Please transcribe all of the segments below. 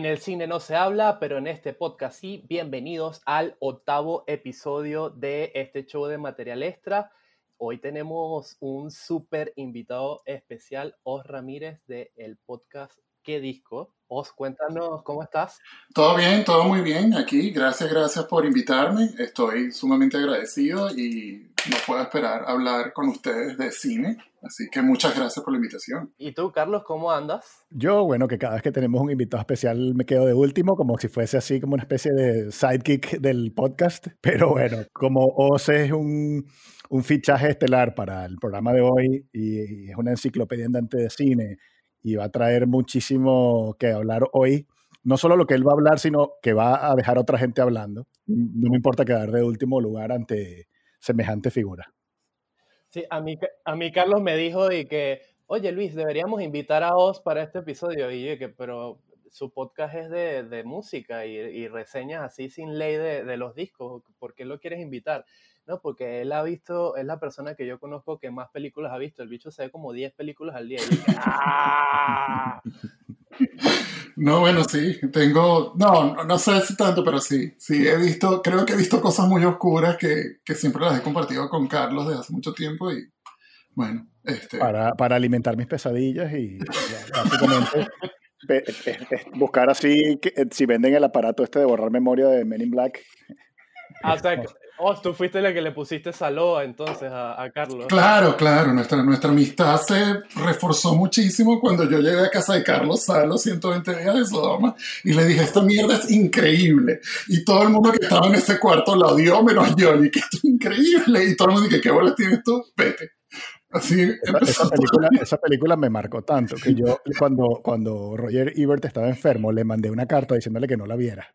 En el cine no se habla, pero en este podcast sí. Bienvenidos al octavo episodio de este show de material extra. Hoy tenemos un súper invitado especial, Os Ramírez, del el podcast ¿Qué Disco? Os, cuéntanos cómo estás. Todo bien, todo muy bien aquí. Gracias, gracias por invitarme. Estoy sumamente agradecido y no puedo esperar hablar con ustedes de cine. Así que muchas gracias por la invitación. ¿Y tú, Carlos, cómo andas? Yo, bueno, que cada vez que tenemos un invitado especial me quedo de último, como si fuese así como una especie de sidekick del podcast. Pero bueno, como Os es un, un fichaje estelar para el programa de hoy y es una enciclopedia andante de cine y va a traer muchísimo que hablar hoy. No solo lo que él va a hablar, sino que va a dejar a otra gente hablando. No me importa quedar de último lugar ante semejante figura. Sí, a mí, a mí Carlos me dijo de que, oye Luis, deberíamos invitar a Oz para este episodio. Y yo que, pero su podcast es de, de música y, y, reseñas así sin ley de, de, los discos. ¿Por qué lo quieres invitar? No, porque él ha visto, es la persona que yo conozco que más películas ha visto. El bicho se ve como 10 películas al día. Y yo, ¡Ah! No, bueno, sí, tengo, no, no sé si tanto, pero sí, sí, he visto, creo que he visto cosas muy oscuras que, que siempre las he compartido con Carlos desde hace mucho tiempo y, bueno, este... Para, para alimentar mis pesadillas y básicamente buscar así, que, si venden el aparato este de borrar memoria de Men in Black. Ah, o sea, oh, tú fuiste la que le pusiste Saloa entonces a, a, Carlos. Claro, claro, nuestra, nuestra amistad se reforzó muchísimo cuando yo llegué a casa de Carlos Salo, 120 días de Sodoma, y le dije, esta mierda es increíble. Y todo el mundo que estaba en ese cuarto la odió, menos yo, y que esto es increíble. Y todo el mundo dice, ¿qué bolas tienes tú? Vete. Así esa, esa, película, esa, película, me marcó tanto que yo cuando, cuando Roger Ebert estaba enfermo le mandé una carta diciéndole que no la viera.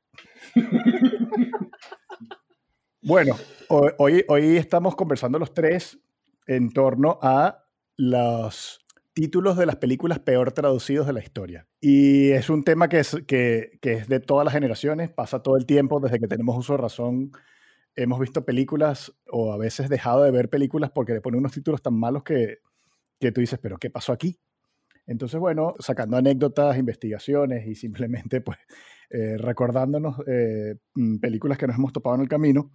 Bueno, hoy, hoy estamos conversando los tres en torno a los títulos de las películas peor traducidos de la historia. Y es un tema que es, que, que es de todas las generaciones, pasa todo el tiempo, desde que tenemos uso de razón, hemos visto películas o a veces dejado de ver películas porque le ponen unos títulos tan malos que, que tú dices, pero ¿qué pasó aquí? Entonces, bueno, sacando anécdotas, investigaciones y simplemente pues eh, recordándonos eh, películas que nos hemos topado en el camino,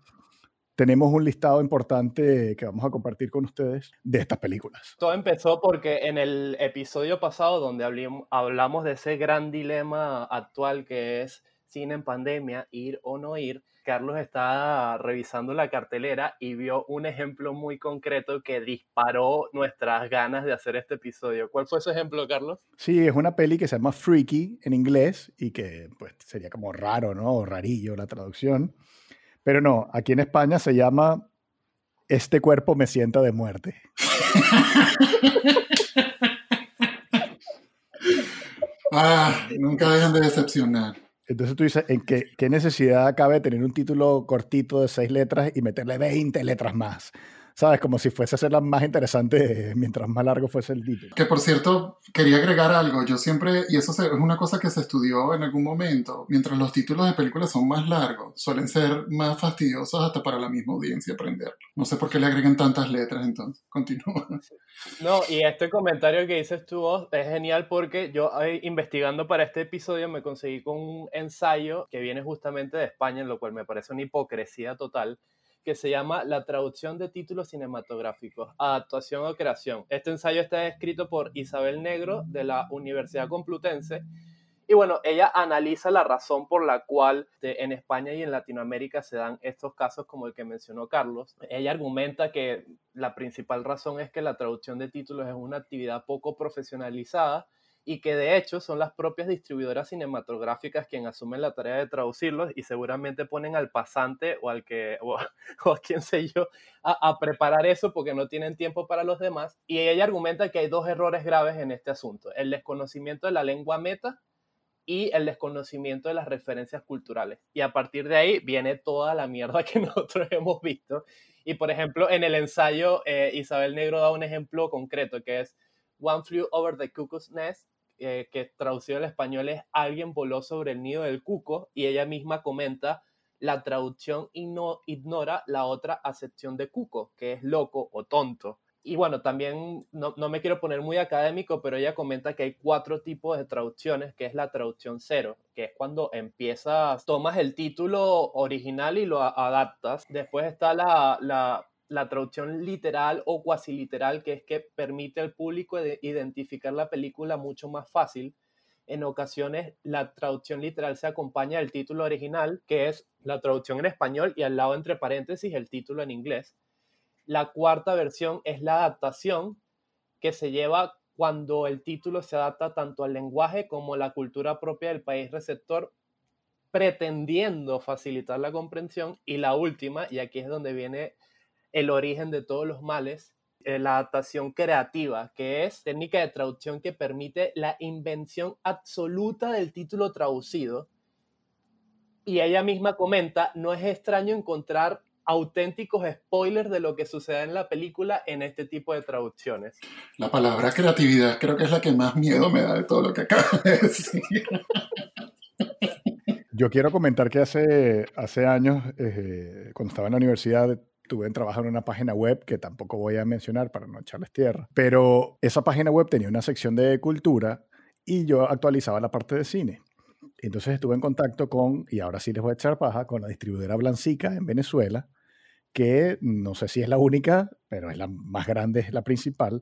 tenemos un listado importante que vamos a compartir con ustedes de estas películas. Todo empezó porque en el episodio pasado donde hablamos de ese gran dilema actual que es cine en pandemia, ir o no ir, Carlos está revisando la cartelera y vio un ejemplo muy concreto que disparó nuestras ganas de hacer este episodio. ¿Cuál fue ese ejemplo, Carlos? Sí, es una peli que se llama Freaky en inglés y que pues sería como raro, ¿no? O rarillo la traducción. Pero no, aquí en España se llama Este cuerpo me sienta de muerte. ah, nunca dejan de decepcionar. Entonces tú dices, ¿en qué, qué necesidad cabe tener un título cortito de seis letras y meterle 20 letras más? ¿Sabes? Como si fuese a ser la más interesante mientras más largo fuese el título. Que por cierto, quería agregar algo. Yo siempre, y eso es una cosa que se estudió en algún momento, mientras los títulos de películas son más largos, suelen ser más fastidiosos hasta para la misma audiencia aprender. No sé por qué le agregan tantas letras, entonces, continúa. No, y este comentario que dices tú es genial porque yo investigando para este episodio me conseguí con un ensayo que viene justamente de España, en lo cual me parece una hipocresía total que se llama La traducción de títulos cinematográficos, adaptación o creación. Este ensayo está escrito por Isabel Negro de la Universidad Complutense. Y bueno, ella analiza la razón por la cual en España y en Latinoamérica se dan estos casos como el que mencionó Carlos. Ella argumenta que la principal razón es que la traducción de títulos es una actividad poco profesionalizada y que de hecho son las propias distribuidoras cinematográficas quien asumen la tarea de traducirlos y seguramente ponen al pasante o al que, o, o a quien sé yo, a, preparar eso porque no tienen tiempo para los demás. Y ella argumenta que hay dos errores graves en este asunto, el desconocimiento de la lengua meta y el desconocimiento de las referencias culturales. Y a partir de ahí viene toda la mierda que nosotros hemos visto. Y por ejemplo, en el ensayo, eh, Isabel Negro da un ejemplo concreto que es One Flew Over the Cuckoo's Nest, eh, que traducido al español es Alguien voló sobre el nido del cuco, y ella misma comenta, la traducción igno ignora la otra acepción de cuco, que es loco o tonto. y bueno, también no, no, me quiero poner muy académico, pero ella comenta que hay cuatro tipos de traducciones, que es la traducción cero, que es cuando empiezas, tomas el título original y lo adaptas. Después está la, la, la traducción literal o cuasi literal, que es que permite al público identificar la película mucho más fácil. En ocasiones la traducción literal se acompaña del título original, que es la traducción en español y al lado entre paréntesis el título en inglés. La cuarta versión es la adaptación que se lleva cuando el título se adapta tanto al lenguaje como a la cultura propia del país receptor, pretendiendo facilitar la comprensión. Y la última, y aquí es donde viene el origen de todos los males, eh, la adaptación creativa, que es técnica de traducción que permite la invención absoluta del título traducido. Y ella misma comenta, no es extraño encontrar auténticos spoilers de lo que sucede en la película en este tipo de traducciones. La palabra creatividad creo que es la que más miedo me da de todo lo que acabo de decir. Yo quiero comentar que hace, hace años, eh, cuando estaba en la universidad, tuve en trabajar en una página web que tampoco voy a mencionar para no echarles tierra, pero esa página web tenía una sección de cultura y yo actualizaba la parte de cine. Entonces estuve en contacto con, y ahora sí les voy a echar paja, con la distribuidora Blancica en Venezuela, que no sé si es la única, pero es la más grande, es la principal.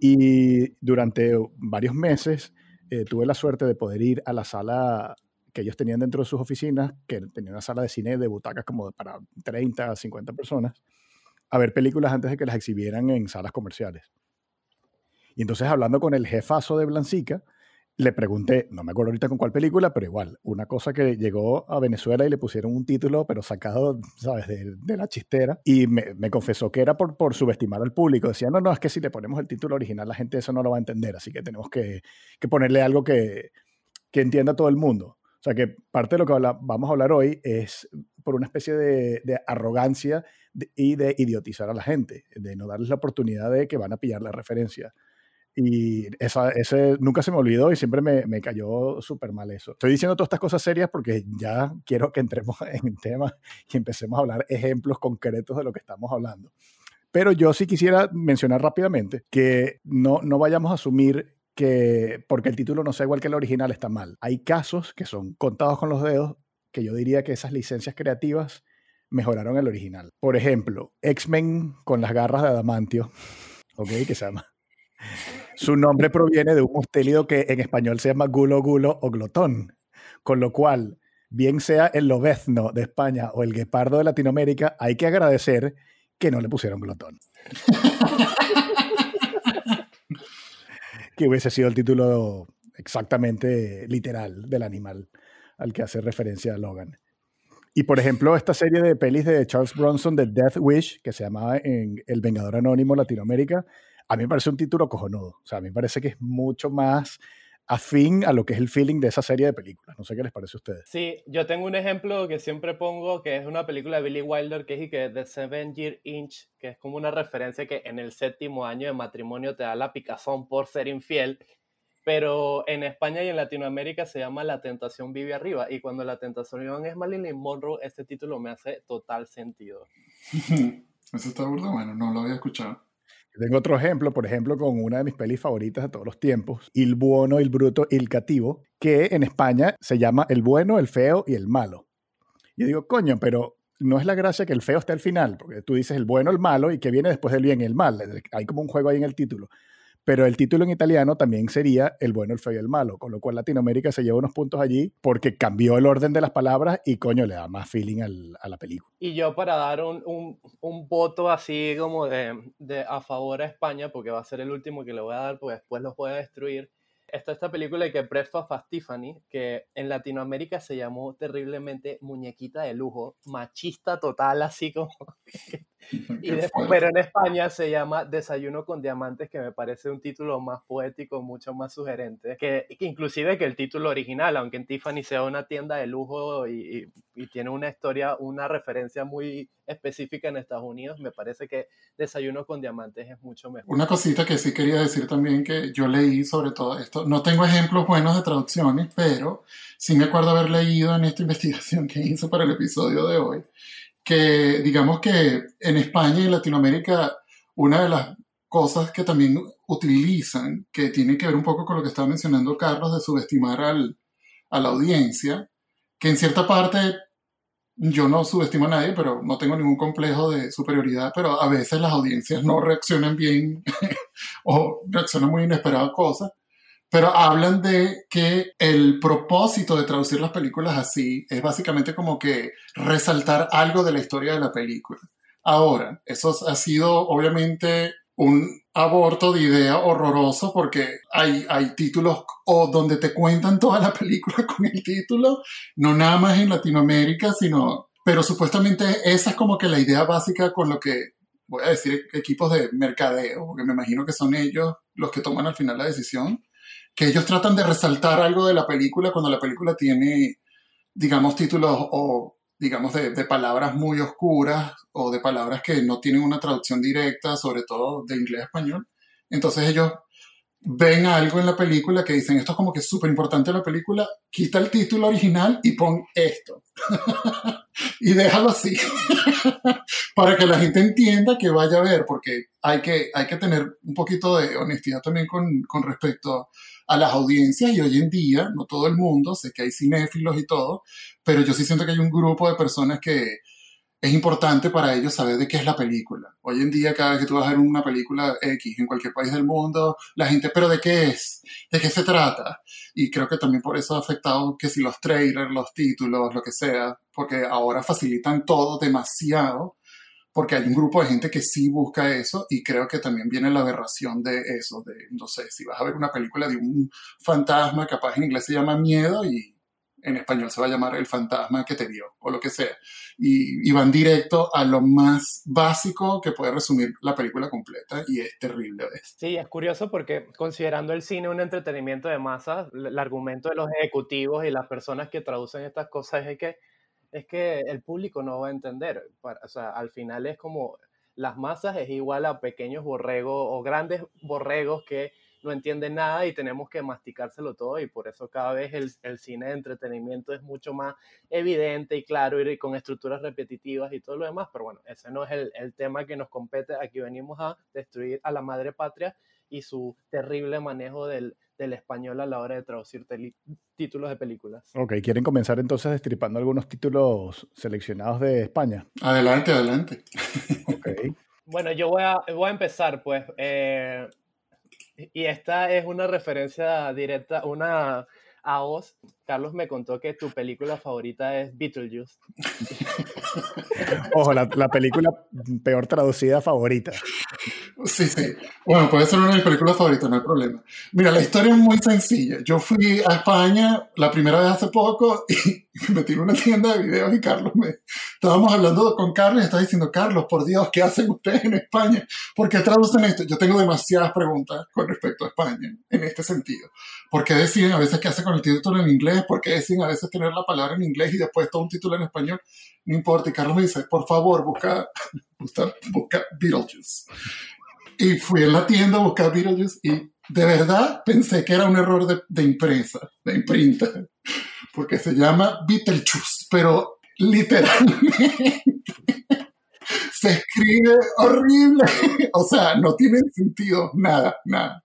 Y durante varios meses eh, tuve la suerte de poder ir a la sala que ellos tenían dentro de sus oficinas, que tenía una sala de cine de butacas como para 30, 50 personas, a ver películas antes de que las exhibieran en salas comerciales. Y entonces hablando con el jefazo de Blancica, le pregunté, no me acuerdo ahorita con cuál película, pero igual, una cosa que llegó a Venezuela y le pusieron un título, pero sacado, ¿sabes?, de, la chistera, y me, confesó que era por, por subestimar al público. Decía, no, no, es que si le ponemos el título original, la gente eso no lo va a entender, así que tenemos que, que ponerle algo que, que entienda todo el mundo. Sea, que parte de lo que vamos a hablar hoy es por una especie de, de arrogancia y de idiotizar a la gente, de no darles la oportunidad de que van a pillar la referencia. Y esa, ese nunca se me olvidó y siempre me, me cayó súper mal eso. Estoy diciendo todas estas cosas serias porque ya quiero que entremos en el tema y empecemos a hablar ejemplos concretos de lo que estamos hablando. Pero yo sí quisiera mencionar rápidamente que no, no vayamos a asumir que porque el título no sea igual que el original está mal. Hay casos que son contados con los dedos que yo diría que esas licencias creativas mejoraron el original. Por ejemplo, X-Men con las garras de adamantio, ¿ok? Que se llama su nombre proviene de un mustélido que en español se llama gulo gulo o glotón, con lo cual, bien sea el lobezno de España o el guepardo de Latinoamérica, hay que agradecer que no le pusieron glotón. que hubiese sido el título exactamente literal del animal al que hace referencia Logan. Y por ejemplo, esta serie de pelis de Charles Bronson de Death Wish, que se llamaba en El Vengador Anónimo Latinoamérica, a mí me parece un título cojonudo. O sea, a mí me parece que es mucho más afín a lo que es el feeling de esa serie de películas. No sé qué les parece a ustedes. Sí, yo tengo un ejemplo que siempre pongo, que es una película de Billy Wilder, que es que The Seven Year Inch, que es como una referencia que en el séptimo año de matrimonio te da la picazón por ser infiel, pero en España y en Latinoamérica se llama La Tentación Vive Arriba, y cuando La Tentación es Marilyn Monroe, este título me hace total sentido. Eso está burdo, bueno, no lo había escuchado. Tengo otro ejemplo, por ejemplo, con una de mis pelis favoritas de todos los tiempos, Il Buono, Il Bruto, Il Cativo, que en España se llama El Bueno, El Feo y El Malo. Y digo, coño, pero no es la gracia que el feo esté al final, porque tú dices el bueno, el malo y que viene después del bien y el mal. Hay como un juego ahí en el título pero el título en italiano también sería El bueno, el feo y el malo, con lo cual Latinoamérica se lleva unos puntos allí porque cambió el orden de las palabras y coño, le da más feeling a la película. Y yo para dar un, voto así como de, de, a favor a España, porque va a ser el último que le voy a dar, porque después los voy a destruir, está esta película de que Breakfast at Tiffany, que en Latinoamérica se llamó terriblemente Muñequita de Lujo, machista total, así como... y pero en España se llama Desayuno con Diamantes, que me parece un título más poético, mucho más sugerente, que, inclusive que el título original, aunque en Tiffany sea una tienda de lujo y, y tiene una historia, una referencia muy específica en Estados Unidos, me parece que Desayuno con Diamantes es mucho mejor. Una cosita que sí quería decir también que yo leí sobre todo esto, no tengo ejemplos buenos de traducciones, pero sí me acuerdo haber leído en esta investigación que hice para el episodio de hoy, que digamos que en España y en Latinoamérica una de las cosas que también utilizan, que tienen que ver un poco con lo que estaba mencionando Carlos, de subestimar al, a la audiencia, que en cierta parte yo no subestimo a nadie, pero no tengo ningún complejo de superioridad, pero a veces las audiencias no reaccionan bien o reaccionan muy inesperadas cosas. Pero hablan de que el propósito de traducir las películas así es básicamente como que resaltar algo de la historia de la película. Ahora, eso ha sido obviamente un aborto de idea horroroso porque hay, hay títulos o donde te cuentan toda la película con el título, no nada más en Latinoamérica, sino, pero supuestamente esa es como que la idea básica con lo que, voy a decir, equipos de mercadeo, porque me imagino que son ellos los que toman al final la decisión, que ellos tratan de resaltar algo de la película cuando la película tiene, digamos, títulos o, digamos, de, de, palabras muy oscuras o de palabras que no tienen una traducción directa, sobre todo de inglés a español. Entonces ellos ven algo en la película que dicen, esto es como que es súper importante la película, quita el título original y pon esto. y déjalo así. para que la gente entienda que vaya a ver, porque hay que, hay que tener un poquito de honestidad también con, con respecto a las audiencias y hoy en día, no todo el mundo, sé que hay cinéfilos y todo, pero yo sí siento que hay un grupo de personas que es importante para ellos saber de qué es la película. Hoy en día, cada vez que tú vas a ver una película X en cualquier país del mundo, la gente, pero ¿de qué es? ¿De qué se trata? Y creo que también por eso ha afectado que si los trailers, los títulos, lo que sea, porque ahora facilitan todo demasiado porque hay un grupo de gente que sí busca eso y creo que también viene la aberración de eso, de, no sé, si vas a ver una película de un fantasma, capaz en inglés se llama miedo y en español se va a llamar el fantasma que te vio o lo que sea. Y, y van directo a lo más básico que puede resumir la película completa y es terrible. Sí, es curioso porque considerando el cine un entretenimiento de masas, el argumento de los ejecutivos y las personas que traducen estas cosas es que es que el público no va a entender. O sea, al final es como las masas es igual a pequeños borregos o grandes borregos que no entienden nada y tenemos que masticárselo todo y por eso cada vez el, el cine de entretenimiento es mucho más evidente y claro y con estructuras repetitivas y todo lo demás, pero bueno, ese no es el, el tema que nos compete, aquí venimos a destruir a la madre patria y su terrible manejo del, del español a la hora de traducir títulos de películas. Ok, ¿quieren comenzar entonces destripando algunos títulos seleccionados de España? Adelante, adelante. Okay. bueno, yo voy a, voy a empezar, pues. Eh, y esta es una referencia directa, una a vos. Carlos me contó que tu película favorita es Beetlejuice. Ojo, la, la película peor traducida favorita. Sí, sí. Bueno, puede ser una de mis películas favoritas, no hay problema. Mira, la historia es muy sencilla. Yo fui a España la primera vez hace poco y me en una tienda de videos y Carlos me... Estábamos hablando con Carlos y estaba diciendo, Carlos, por Dios, ¿qué hacen ustedes en España? ¿Por qué traducen esto? Yo tengo demasiadas preguntas con respecto a España en este sentido. ¿Por qué deciden a veces qué hacen con el título en inglés? ¿Por qué deciden a veces tener la palabra en inglés y después todo un título en español? No importa. Y Carlos me dice, por favor, busca, busca, busca Beetlejuice. Y fui a la tienda a buscar Beetlejuice y de verdad pensé que era un error de, de impresa, de imprinta, porque se llama Beetlejuice, pero literalmente se escribe horrible. O sea, no tiene sentido nada, nada.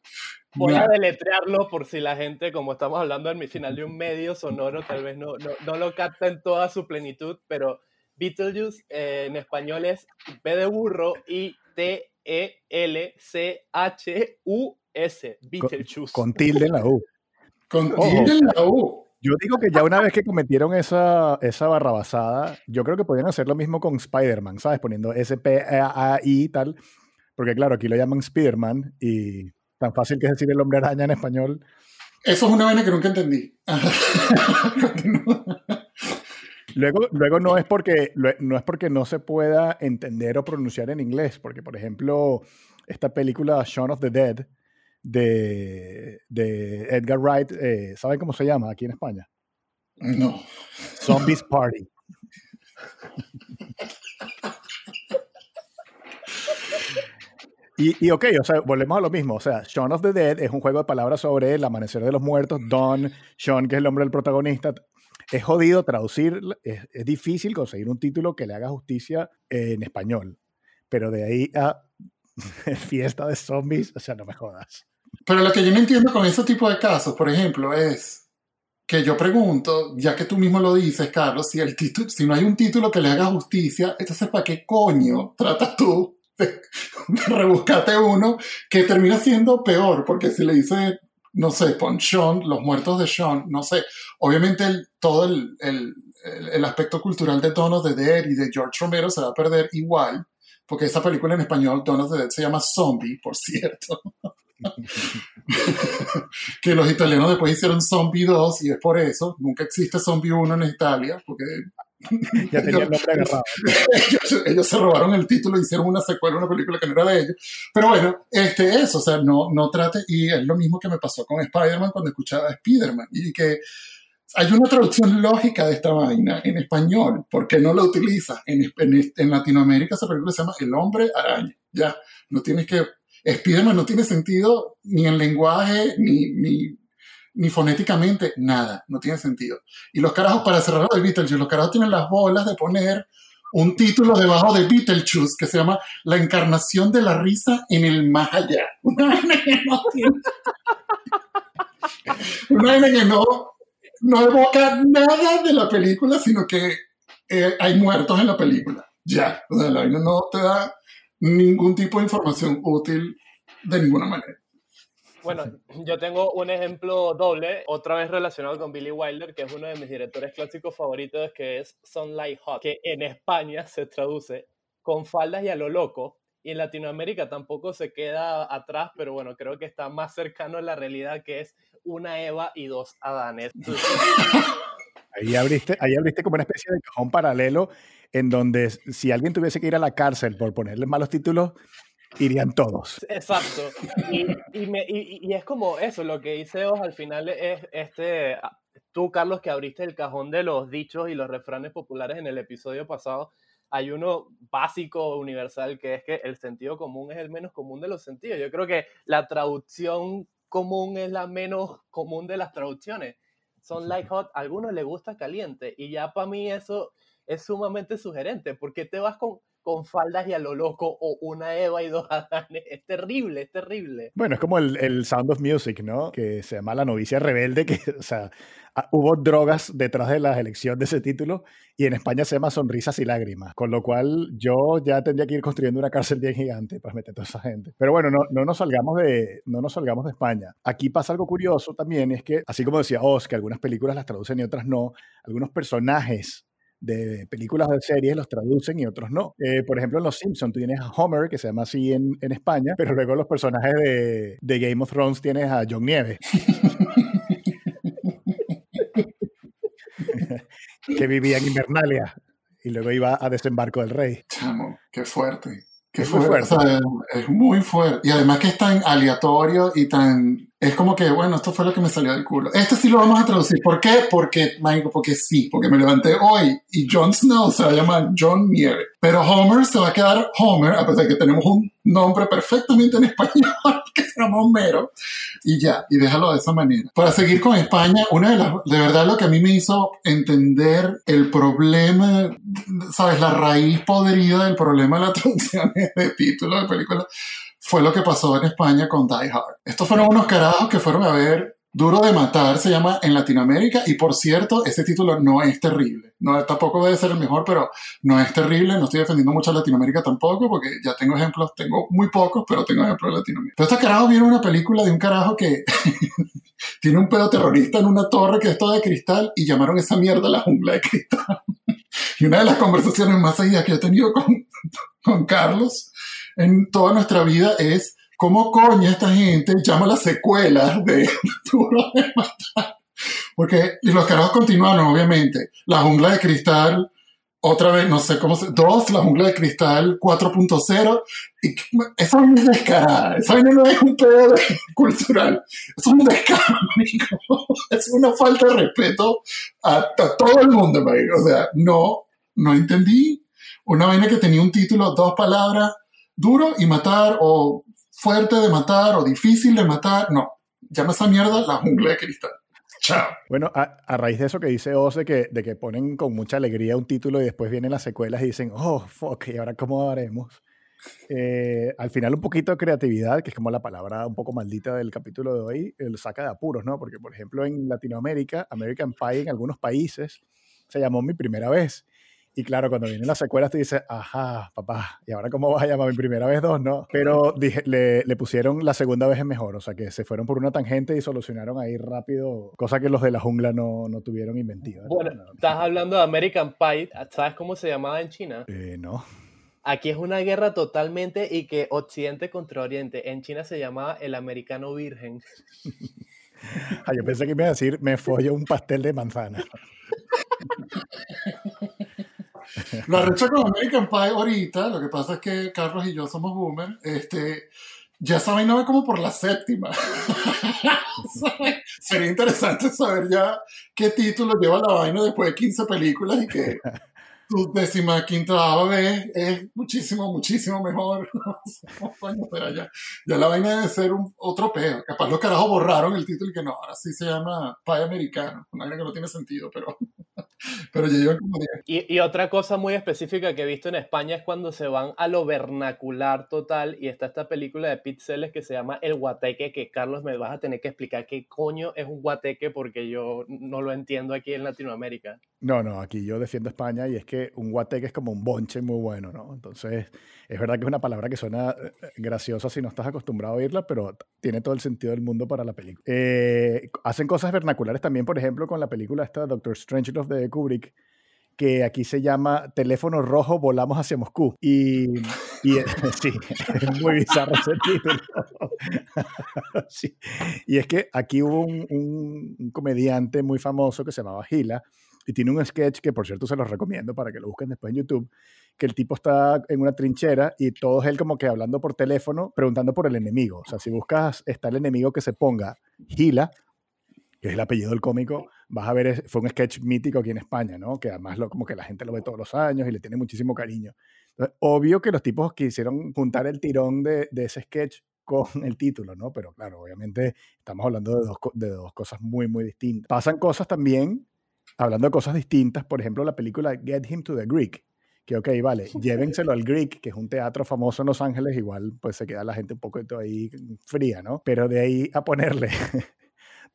Voy a deletrearlo por si la gente, como estamos hablando al final de un medio sonoro, tal vez no, no, no lo capta en toda su plenitud, pero Beetlejuice eh, en español es B de burro y T e-L-C-H-U-S, Beetlejuice. Con, con, tilde en la U. Con tilde en la U. Yo digo que ya una vez que cometieron esa, esa barrabasada, yo creo que podrían hacer lo mismo con Spider-Man, ¿sabes? Poniendo S-P-A-I y tal. Porque claro, aquí lo llaman Spider-Man y tan fácil que es decir el hombre araña en español. Eso es una vaina que nunca entendí. Luego, luego no, es porque, no es porque no se pueda entender o pronunciar en inglés, porque por ejemplo, esta película Shaun of the Dead de, de Edgar Wright, eh, ¿saben cómo se llama aquí en España? No. Zombies Party. Y, y, ok, o sea, volvemos a lo mismo. O sea, Shaun of the Dead es un juego de palabras sobre el amanecer de los muertos. Don, Sean, que es el nombre del protagonista, es jodido traducir, es, es, difícil conseguir un título que le haga justicia en español. Pero de ahí a fiesta de zombies, o sea, no me jodas. Pero lo que yo no entiendo con ese tipo de casos, por ejemplo, es que yo pregunto, ya que tú mismo lo dices, Carlos, si, el título, si no hay un título que le haga justicia, entonces ¿para qué coño tratas tú de, rebuscarte uno que termina siendo peor? Porque si le dice, no sé, pon Sean, los muertos de Sean, no sé, obviamente todo el, el, el, aspecto cultural de of the Dead y de George Romero se va a perder igual, porque esa película en español, of the Dead, se llama Zombie, por cierto. que los italianos después hicieron Zombie 2 y es por eso, nunca existe Zombie 1 en Italia, porque ya tenía el nombre agarrado. ellos, se robaron el título hicieron una secuela, una película que no era de ellos. Pero bueno, este, eso, o sea, no, no trate, y es lo mismo que me pasó con Spider-Man cuando escuchaba Spider-Man, y que hay una traducción lógica de esta vaina en español, porque no la utiliza? En, en, en Latinoamérica esa película se llama El hombre araña, ya, no tienes que Spiderman no tiene sentido ni en lenguaje, ni, ni, ni, fonéticamente, nada, no tiene sentido. Y los carajos, para cerrar de Beetlejuice, los carajos tienen las bolas de poner un título debajo de Beetlejuice que se llama La encarnación de la risa en el más allá. Una vaina que no tiene... Una vaina que no, no evoca nada de la película, sino que eh, hay muertos en la película. Ya, o la vaina no te da ningún tipo de información útil de ninguna manera. Bueno, yo tengo un ejemplo doble, otra vez relacionado con Billy Wilder, que es uno de mis directores clásicos favoritos, que es Sunlight Hot, que en España se traduce con faldas y a lo loco, y en Latinoamérica tampoco se queda atrás, pero bueno, creo que está más cercano a la realidad, que es una Eva y dos Adanes. Ahí abriste, ahí abriste como una especie de cajón paralelo en donde si alguien tuviese que ir a la cárcel por ponerle malos títulos, irían todos. Exacto. Y, y, es como eso, lo que hice os al final es este, tú Carlos que abriste el cajón de los dichos y los refranes populares en el episodio pasado, hay uno básico, universal, que es que el sentido común es el menos común de los sentidos. Yo creo que la traducción común es la menos común de las traducciones. Son like hot, a algunos les gusta caliente y ya para mí eso es sumamente sugerente. porque te vas con, con faldas y a lo loco o una Eva y dos Adanes? Es terrible, es terrible. Bueno, es como el, el Sound of Music, ¿no? Que se llama La novicia rebelde, que, o sea, ah, hubo drogas detrás de la elección de ese título y en España se llama Sonrisas y Lágrimas, con lo cual yo ya tendría que ir construyendo una cárcel bien gigante para meter a toda esa gente. Pero bueno, no, no, nos salgamos de, no nos salgamos de España. Aquí pasa algo curioso también, es que, así como decía Oz, que algunas películas las traducen y otras no, algunos personajes de películas o de series los traducen y otros no. Eh, por ejemplo, en Los Simpsons tú tienes a Homer, que se llama así en, en España, pero luego los personajes de, de, Game of Thrones tienes a John Nieves. que vivía en Invernalia y luego iba a Desembarco del Rey. Chamo, qué fuerte. Qué es fuerte. es muy fuerte. Y además que es tan aleatorio y tan es como que, bueno, esto fue lo que me salió del culo. Este sí lo vamos a traducir. ¿Por qué? Porque, Michael, porque sí, porque me levanté hoy y Jon Snow se va a llamar John Nieve. Pero Homer se va a quedar Homer, a pesar de que tenemos un nombre perfectamente en español que se llama Homero. Y ya, y déjalo de esa manera. Para seguir con España, una de las, de verdad lo que a mí me hizo entender el problema, sabes, la raíz podrida del problema de la traducción de títulos de películas fue lo que pasó en España con Die Hard. Estos fueron unos carajos que fueron a ver Duro de Matar, se llama en Latinoamérica, y por cierto, ese título no es terrible. No, tampoco debe ser el mejor, pero no es terrible. No estoy defendiendo mucho a Latinoamérica tampoco, porque ya tengo ejemplos, tengo muy pocos, pero tengo ejemplos de Latinoamérica. Pero estos carajos vieron una película de un carajo que tiene un pedo terrorista en una torre que es toda de cristal y llamaron esa mierda la jungla de cristal. y una de las conversaciones más seguidas que he tenido con, con Carlos en toda nuestra vida es cómo coño esta gente llama las secuelas de Duro de Matar. Porque y los carajos continuaron, obviamente. La jungla de cristal, otra vez, no sé cómo se... Dos, la jungla de cristal 4.0. Y eso es descarada. Eso no es un pedo cultural. Es un descaro, Es una falta de respeto a, todo el mundo, O sea, no, no entendí. Una vaina que tenía un título, dos palabras, duro y matar o fuerte de matar o difícil de matar. No, llama esa mierda la jungla de cristal. Chao. Bueno, a, raíz de eso que dice Ose, que, de que ponen con mucha alegría un título y después vienen las secuelas y dicen, oh, fuck, ¿y ahora cómo haremos? eh, al final un poquito de creatividad, que es como la palabra un poco maldita del capítulo de hoy, el saca de apuros, ¿no? Porque, por ejemplo, en Latinoamérica, American Pie en algunos países se llamó Mi Primera Vez. Y claro, cuando vienen las secuelas te dices, ajá, papá, ¿y ahora cómo vas a llamar mi primera vez dos, no? Pero dije, le, le, pusieron la segunda vez es mejor, o sea que se fueron por una tangente y solucionaron ahí rápido, cosa que los de la jungla no, no tuvieron inventiva. Bueno, no, estás hablando de American Pie, ¿sabes cómo se llamaba en China? Eh, no. Aquí es una guerra totalmente y que Occidente contra Oriente. En China se llamaba el americano virgen. ah, yo pensé que me iba a decir, me follo un pastel de manzana. Lo arrecho con American Pie ahorita, lo que pasa es que Carlos y yo somos boomers, este, ya saben, no ve como por la séptima. Sería interesante saber ya qué título lleva la vaina después de 15 películas y que tu décima quinta vez es muchísimo, muchísimo mejor. Ya, ya la vaina debe ser un, otro peo. Capaz los carajos borraron el título y que no, ahora sí se llama Pie Americano. Una vaina que no tiene sentido, pero, pero llevan como 10. Y, y, otra cosa muy específica que he visto en España es cuando se van a lo vernacular total y está esta película de Pete que se llama El Guateque, que Carlos me vas a tener que explicar qué coño es un guateque porque yo no lo entiendo aquí en Latinoamérica. No, no, aquí yo defiendo España y es que un guateque es como un bonche muy bueno, ¿no? Entonces, es verdad que es una palabra que suena graciosa si no estás acostumbrado a oírla, pero tiene todo el sentido del mundo para la película. Eh, hacen cosas vernaculares también, por ejemplo, con la película esta Doctor Strangelove de Kubrick, que aquí se llama Teléfono Rojo, volamos hacia Moscú. Y, sí, es muy bizarro ese título. Y es que aquí hubo un comediante muy famoso que se llamaba Gila, y tiene un sketch que, por cierto, se los recomiendo para que lo busquen después en YouTube, que el tipo está en una trinchera y todo es él como que hablando por teléfono, preguntando por el enemigo. O sea, si buscas, está el enemigo que se ponga Gila, que es el apellido del cómico, vas a ver, fue un sketch mítico aquí en España, ¿no? Que además lo, como que la gente lo ve todos los años y le tiene muchísimo cariño. Entonces, obvio que los tipos quisieron juntar el tirón de, de ese sketch con el título, ¿no? Pero claro, obviamente estamos hablando de dos, de dos cosas muy, muy distintas. Pasan cosas también hablando de cosas distintas, por ejemplo, la película Get Him to the Greek, que ok, vale, llévenselo al Greek, que es un teatro famoso en Los Ángeles, igual pues se queda la gente un poco ahí fría, ¿no? Pero de ahí a ponerle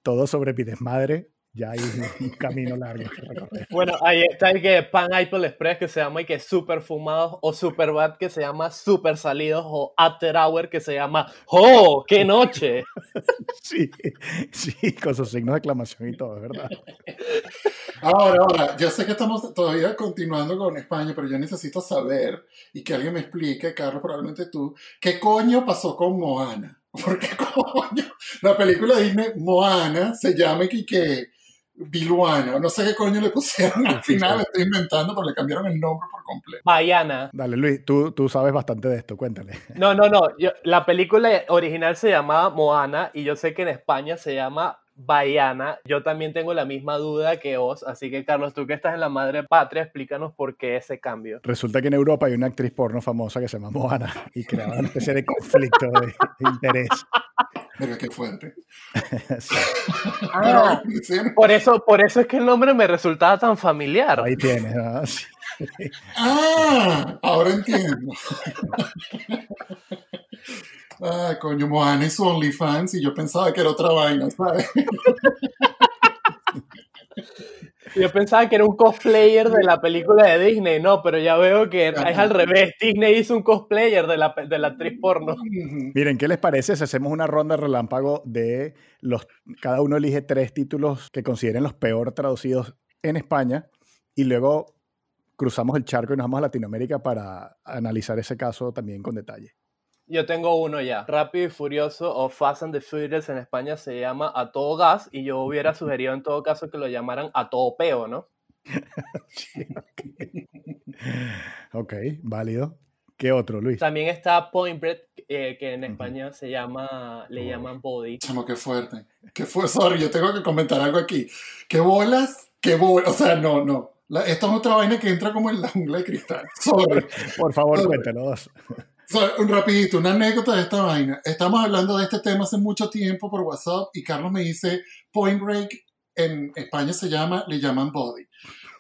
todo sobre mi desmadre, ya hay un camino largo que recorrer. Bueno, ahí está el que Pan Apple Express que se llama y que super fumados o super bad que se llama super salidos o after hour que se llama ¡Oh, qué noche! Sí, sí, con sus signos de exclamación y todo, ¿verdad? Ahora, ahora, yo sé que estamos todavía continuando con España, pero yo necesito saber y que alguien me explique, Carlos, probablemente tú, ¿qué coño pasó con Moana? Porque coño, la película de Disney Moana se llama que, que Biluana, no sé qué coño le pusieron al final, estoy inventando, pero le cambiaron el nombre por completo. Baiana. Dale, Luis, tú, tú sabes bastante de esto, cuéntale. No, no, no, yo, la película original se llamaba Moana y yo sé que en España se llama Baiana. Yo también tengo la misma duda que vos, así que Carlos, tú que estás en la madre patria, explícanos por qué ese cambio. Resulta que en Europa hay una actriz porno famosa que se llama Moana y creaba una especie de conflicto de, de interés. Pero qué fuerte. Sí. Ah, por, eso, por eso es que el nombre me resultaba tan familiar. Ahí tienes, ¿no? Sí. Ah, ahora entiendo. Ah, coño, Moana y su OnlyFans y yo pensaba que era otra vaina, ¿sabes? Yo pensaba que era un cosplayer de la película de Disney, no, pero ya veo que es al revés. Disney hizo un cosplayer de la, de la actriz porno. Miren, ¿qué les parece si hacemos una ronda relámpago de los. Cada uno elige tres títulos que consideren los peor traducidos en España y luego cruzamos el charco y nos vamos a Latinoamérica para analizar ese caso también con detalle. Yo tengo uno ya. Rápido y Furioso o Fast and the Furious en España se llama A Todo Gas y yo hubiera sugerido en todo caso que lo llamaran A Todo Peo, ¿no? sí, okay. ok, válido. ¿Qué otro, Luis? También está Point Break, eh, que en España uh -huh. se llama, le Oh. llaman Body. Chamo, qué fuerte. Qué fue, sorry, yo tengo que comentar algo aquí. ¿Qué bolas? ¿Qué bolas? O sea, no, no. La, esto es otra vaina que entra como en la jungla de cristal. Sorry. Por favor, Sorry. cuéntanos. So, un rapidito, una anécdota de esta vaina. Estamos hablando de este tema hace mucho tiempo por WhatsApp y Carlos me dice, Point Break en España se llama, le llaman Body.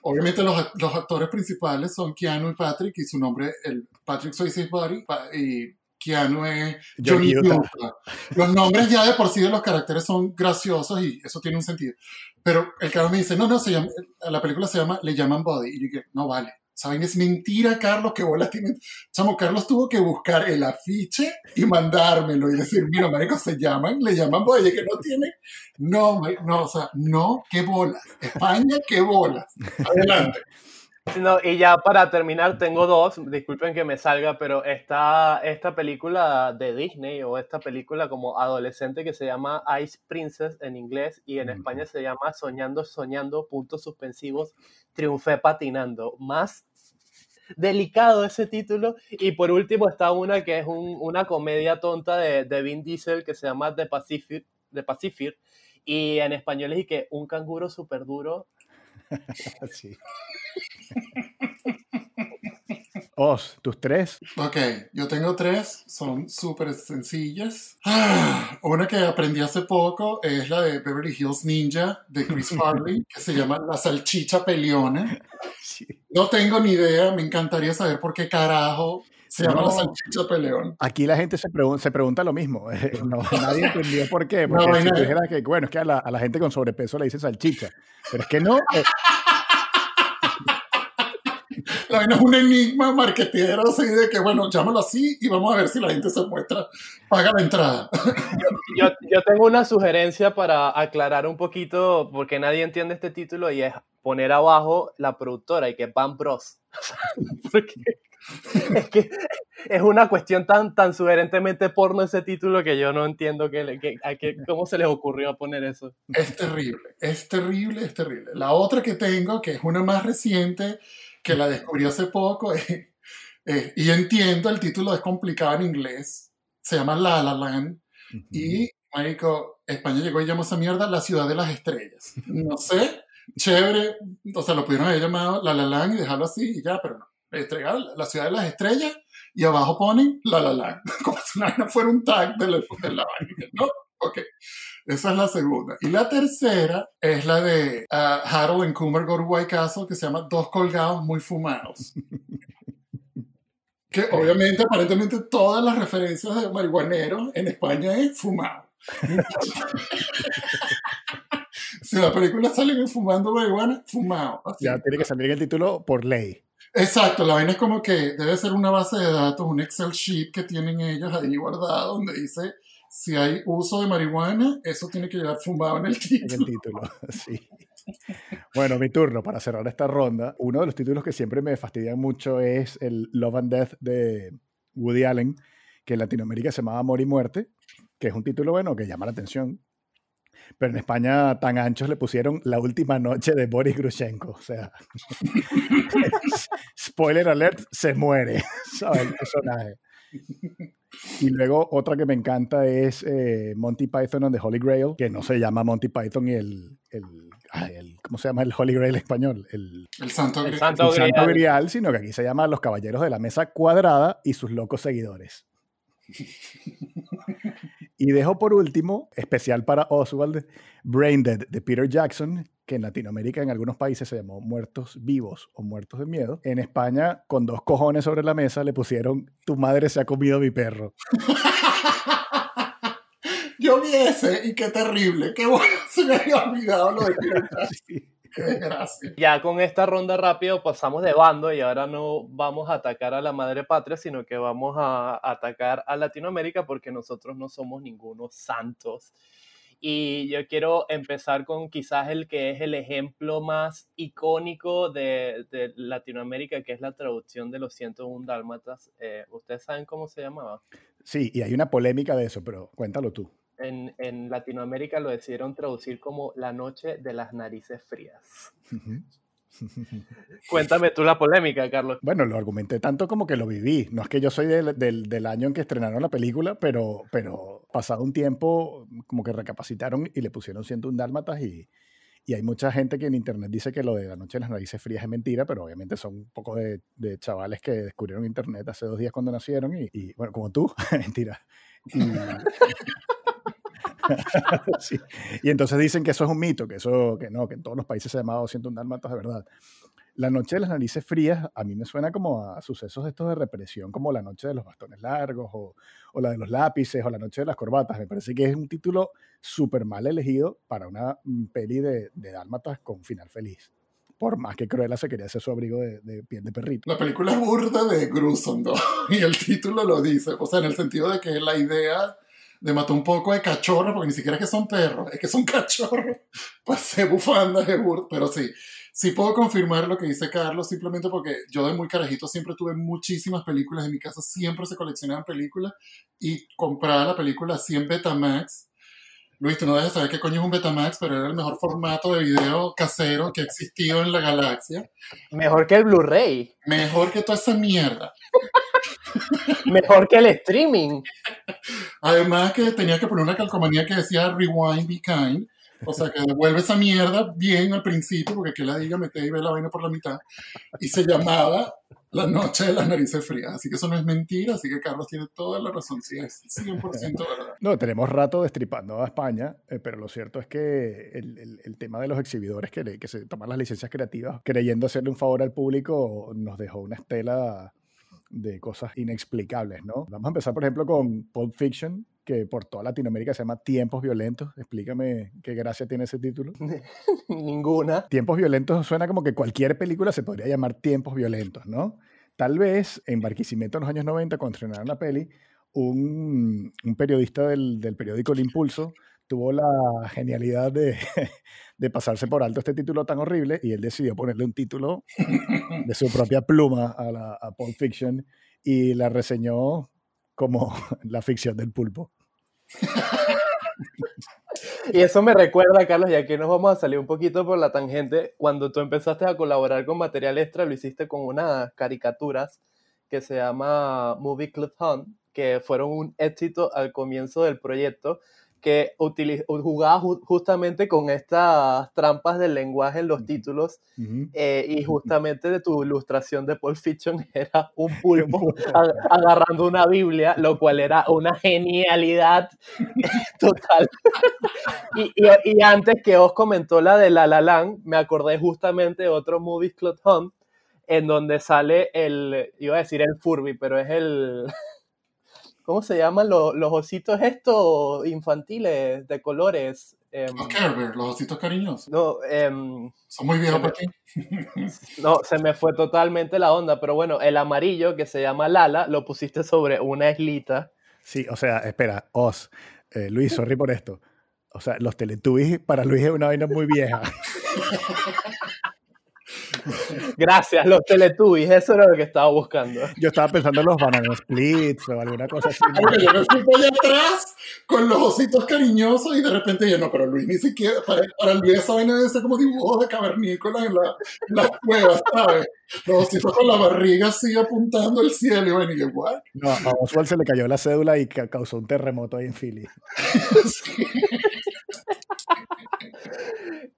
obviamente los, los, actores principales son Keanu y Patrick, y su nombre, el Patrick Swayze Buddy, y Keanu es Johnny Utah. Los nombres ya de por sí de los caracteres son graciosos y eso tiene un sentido. Pero el cabrón me dice, no, no, se llama, la película se llama, le llaman Body. Y yo dije, no vale. ¿Saben? Es mentira, Carlos, que bolas tienen. Chamo, Carlos tuvo que buscar el afiche y mandármelo y decir, mira, marico, se llaman, le llaman Body, que no tiene. No, no, o sea, no, qué bolas. España, qué bolas. Adelante. No, y ya para terminar, tengo dos, disculpen que me salga, pero esta, esta película de Disney o esta película como adolescente que se llama Ice Princess en inglés y en España se llama Soñando, Soñando, puntos suspensivos, triunfé patinando. Más delicado ese título. Y por último está una que es una comedia tonta de, de Vin Diesel que se llama The Pacific, The Pacific y en español es y que un canguro súper duro. sí. Os, tus tres. Ok, yo tengo tres, son súper sencillas. Ah, una que aprendí hace poco es la de Beverly Hills Ninja de Chris Farley, que se llama La Salchicha Peleona. No tengo ni idea, me encantaría saber por qué carajo se llama la salchicha peleón. Aquí la gente se, se pregunta lo mismo. nadie entendió por qué. Porque no, si que, bueno, es que a la, a la, gente con sobrepeso le dicen salchicha. Pero es que no. Eh, la vaina es un enigma marquetero así de que, bueno, llámalo así y vamos a ver si la gente se muestra, paga la entrada. Yo, yo, tengo una sugerencia para aclarar un poquito, porque nadie entiende este título, y es poner abajo la productora y que Van Bros. es que es una cuestión tan, tan sugerentemente porno ese título que yo no entiendo que, que, cómo se les ocurrió poner eso. Es terrible, es terrible, es terrible. La otra que tengo, que es una más reciente, que la descubrí hace poco y entiendo, el título es complicado en inglés, se llama La La Land y, marico, España llegó y llamó esa mierda La Ciudad de las Estrellas. No sé, chévere, o sea, lo pudieron haber llamado La La Land y dejarlo así y ya, pero no. Entregar La Ciudad de las Estrellas y abajo ponen La La Land, como si no fuera un tag de la, de la ¿no? Ok. Esa es la segunda. Y la tercera es la de uh, Harold en Coomer Go White Castle, que se llama Dos colgados muy fumados. que obviamente, aparentemente, todas las referencias de marihuanero en España es fumado. si la película sale fumando marihuana, fumado. Ya tiene que salir el título por ley. Exacto, la vaina es como que debe ser una base de datos, un Excel sheet que tienen ellos ahí guardado, donde dice si hay uso de marihuana, eso tiene que llevar fumado en el título. En el título, sí. Bueno, mi turno para cerrar esta ronda. Uno de los títulos que siempre me fastidian mucho es el Love and Death de Woody Allen, que en Latinoamérica se llamaba Amor y Muerte, que es un título bueno que llama la atención. Pero en España tan anchos le pusieron La última noche de Boris Grushenko. O sea, spoiler alert, se muere, ¿sabes? El personaje. Y luego otra que me encanta es eh, Monty Python and the Holy Grail, que no se llama Monty Python y el, el, ¿cómo se llama el Holy Grail español? El, Santo, Grial. Santo, Grial, sino que aquí se llama Los Caballeros de la Mesa Cuadrada y sus locos seguidores. y dejo por último, especial para Oswald, Brain Dead de Peter Jackson, que en Latinoamérica en algunos países se llamó Muertos Vivos o Muertos de Miedo. En España, con dos cojones sobre la mesa, le pusieron Tu madre se ha comido mi perro. Yo vi ese y qué terrible, qué bueno, se me había olvidado lo de Jackson. Qué desgracia. Ya con esta ronda rápido pasamos de bando y ahora no vamos a atacar a la madre patria, sino que vamos a atacar a Latinoamérica porque nosotros no somos ningunos santos y yo quiero empezar con quizás el que es el ejemplo más icónico de, de Latinoamérica, que es la traducción de los 101 dálmatas. Eh, ¿Ustedes saben cómo se llamaba? Sí, y hay una polémica de eso, pero cuéntalo tú. En, en Latinoamérica lo decidieron traducir como La noche de las narices frías. Cuéntame tú la polémica, Carlos. Bueno, lo argumenté tanto como que lo viví. No es que yo soy del, del, año en que estrenaron la película, pero, pero pasado un tiempo como que recapacitaron y le pusieron 101 dálmatas y, y hay mucha gente que en internet dice que lo de la noche de las narices frías es mentira, pero obviamente son un poco de, de chavales que descubrieron internet hace dos días cuando nacieron y, bueno, como tú, mentira. Y entonces dicen que eso es un mito, que eso, que no, que en todos los países se ha llamado 101 dálmatas de verdad. La noche de las narices frías a mí me suena como a sucesos estos de represión, como la noche de los bastones largos o, o la de los lápices o la noche de las corbatas. Me parece que es un título súper mal elegido para una mm, peli de, de dálmatas con final feliz. Por más que Cruella se quería hacer su abrigo de, de piel de perrito. La película es burda de Gruesome, ¿no? Y el título lo dice. O sea, en el sentido de que la idea de matar un poco de cachorros, porque ni siquiera es que son perros, es que son cachorros. Pues se bufandas de burda. Pero sí, sí puedo confirmar lo que dice Carlos, simplemente porque yo de muy carajito siempre tuve muchísimas películas en mi casa, siempre se coleccionaban películas y compraba la película 100 Betamax. Luis, tú no debes saber qué coño es un Betamax, pero era el mejor formato de video casero que existió en la galaxia. Mejor que el Blu-ray. Mejor que toda esa mierda. Mejor que el streaming. Además que tenía que poner una calcomanía que decía Rewind Be Kind. O sea, que devuelve esa mierda bien al principio, porque que la diga, mete y ve la vaina por la mitad. Y se llamaba La Noche de las Narices Frías. Así que eso no es mentira, así que Carlos tiene toda la razón. Sí, es 100% verdad. No, tenemos rato destripando a España, eh, pero lo cierto es que el, el- el tema de los exhibidores que, le- que se toman las licencias creativas creyendo hacerle un favor al público nos dejó una estela de cosas inexplicables, ¿no? Vamos a empezar, por ejemplo, con Pulp Fiction, que por toda Latinoamérica se llama Tiempos Violentos. Explícame qué gracia tiene ese título. Ninguna. Tiempos Violentos suena como que cualquier película se podría llamar Tiempos Violentos, ¿no? Tal vez en Barquisimeto en los años 90, cuando estrenaron la peli, un, un periodista del, del periódico El Impulso tuvo la genialidad de, de pasarse por alto este título tan horrible y él decidió ponerle un título de su propia pluma a, la, a Pulp Fiction y la reseñó como la ficción del pulpo. Y eso me recuerda, Carlos, y aquí nos vamos a salir un poquito por la tangente. Cuando tú empezaste a colaborar con Material Extra, lo hiciste con unas caricaturas que se llama Movie Club Hunt, que fueron un éxito al comienzo del proyecto, que jugaba ju- justamente con estas trampas del lenguaje en los títulos. Eh, y justamente de tu ilustración de Pulp Fiction era un pulpo agarrando una Biblia, lo cual era una genialidad total. y, y- y antes que os comentó la de La La Land, me acordé justamente de otro Movies Club Hunt, en donde sale el, iba a decir el Furby, pero es el, ¿cómo se llaman los, los ositos estos infantiles de colores? Los Care Bear, los ositos cariñosos. no, em, Son muy viejos Se me- para ti. no, se me fue totalmente la onda, pero bueno, el amarillo que se llama Lala lo pusiste sobre una islita. Sí, o sea, espera, Oz, eh, Luis, sorry por esto. O sea, los Teletubbies para Luis es una vaina muy vieja. Gracias, los Teletubbies, eso era lo que estaba buscando. Yo estaba pensando en los Banana Splits o alguna cosa así. ¿no? Porque yo me fui por allá atrás con los ositos cariñosos y de repente yo no, pero Luis ni siquiera, para, para Luis esa vaina debe ser como dibujos de cavernícolas en, la, en las cuevas, ¿sabes? Los ositos con la barriga así apuntando al cielo y bueno, y yo, ¿what? No, a Oswald se le cayó la cédula y ca- causó un terremoto ahí en Philly. Sí.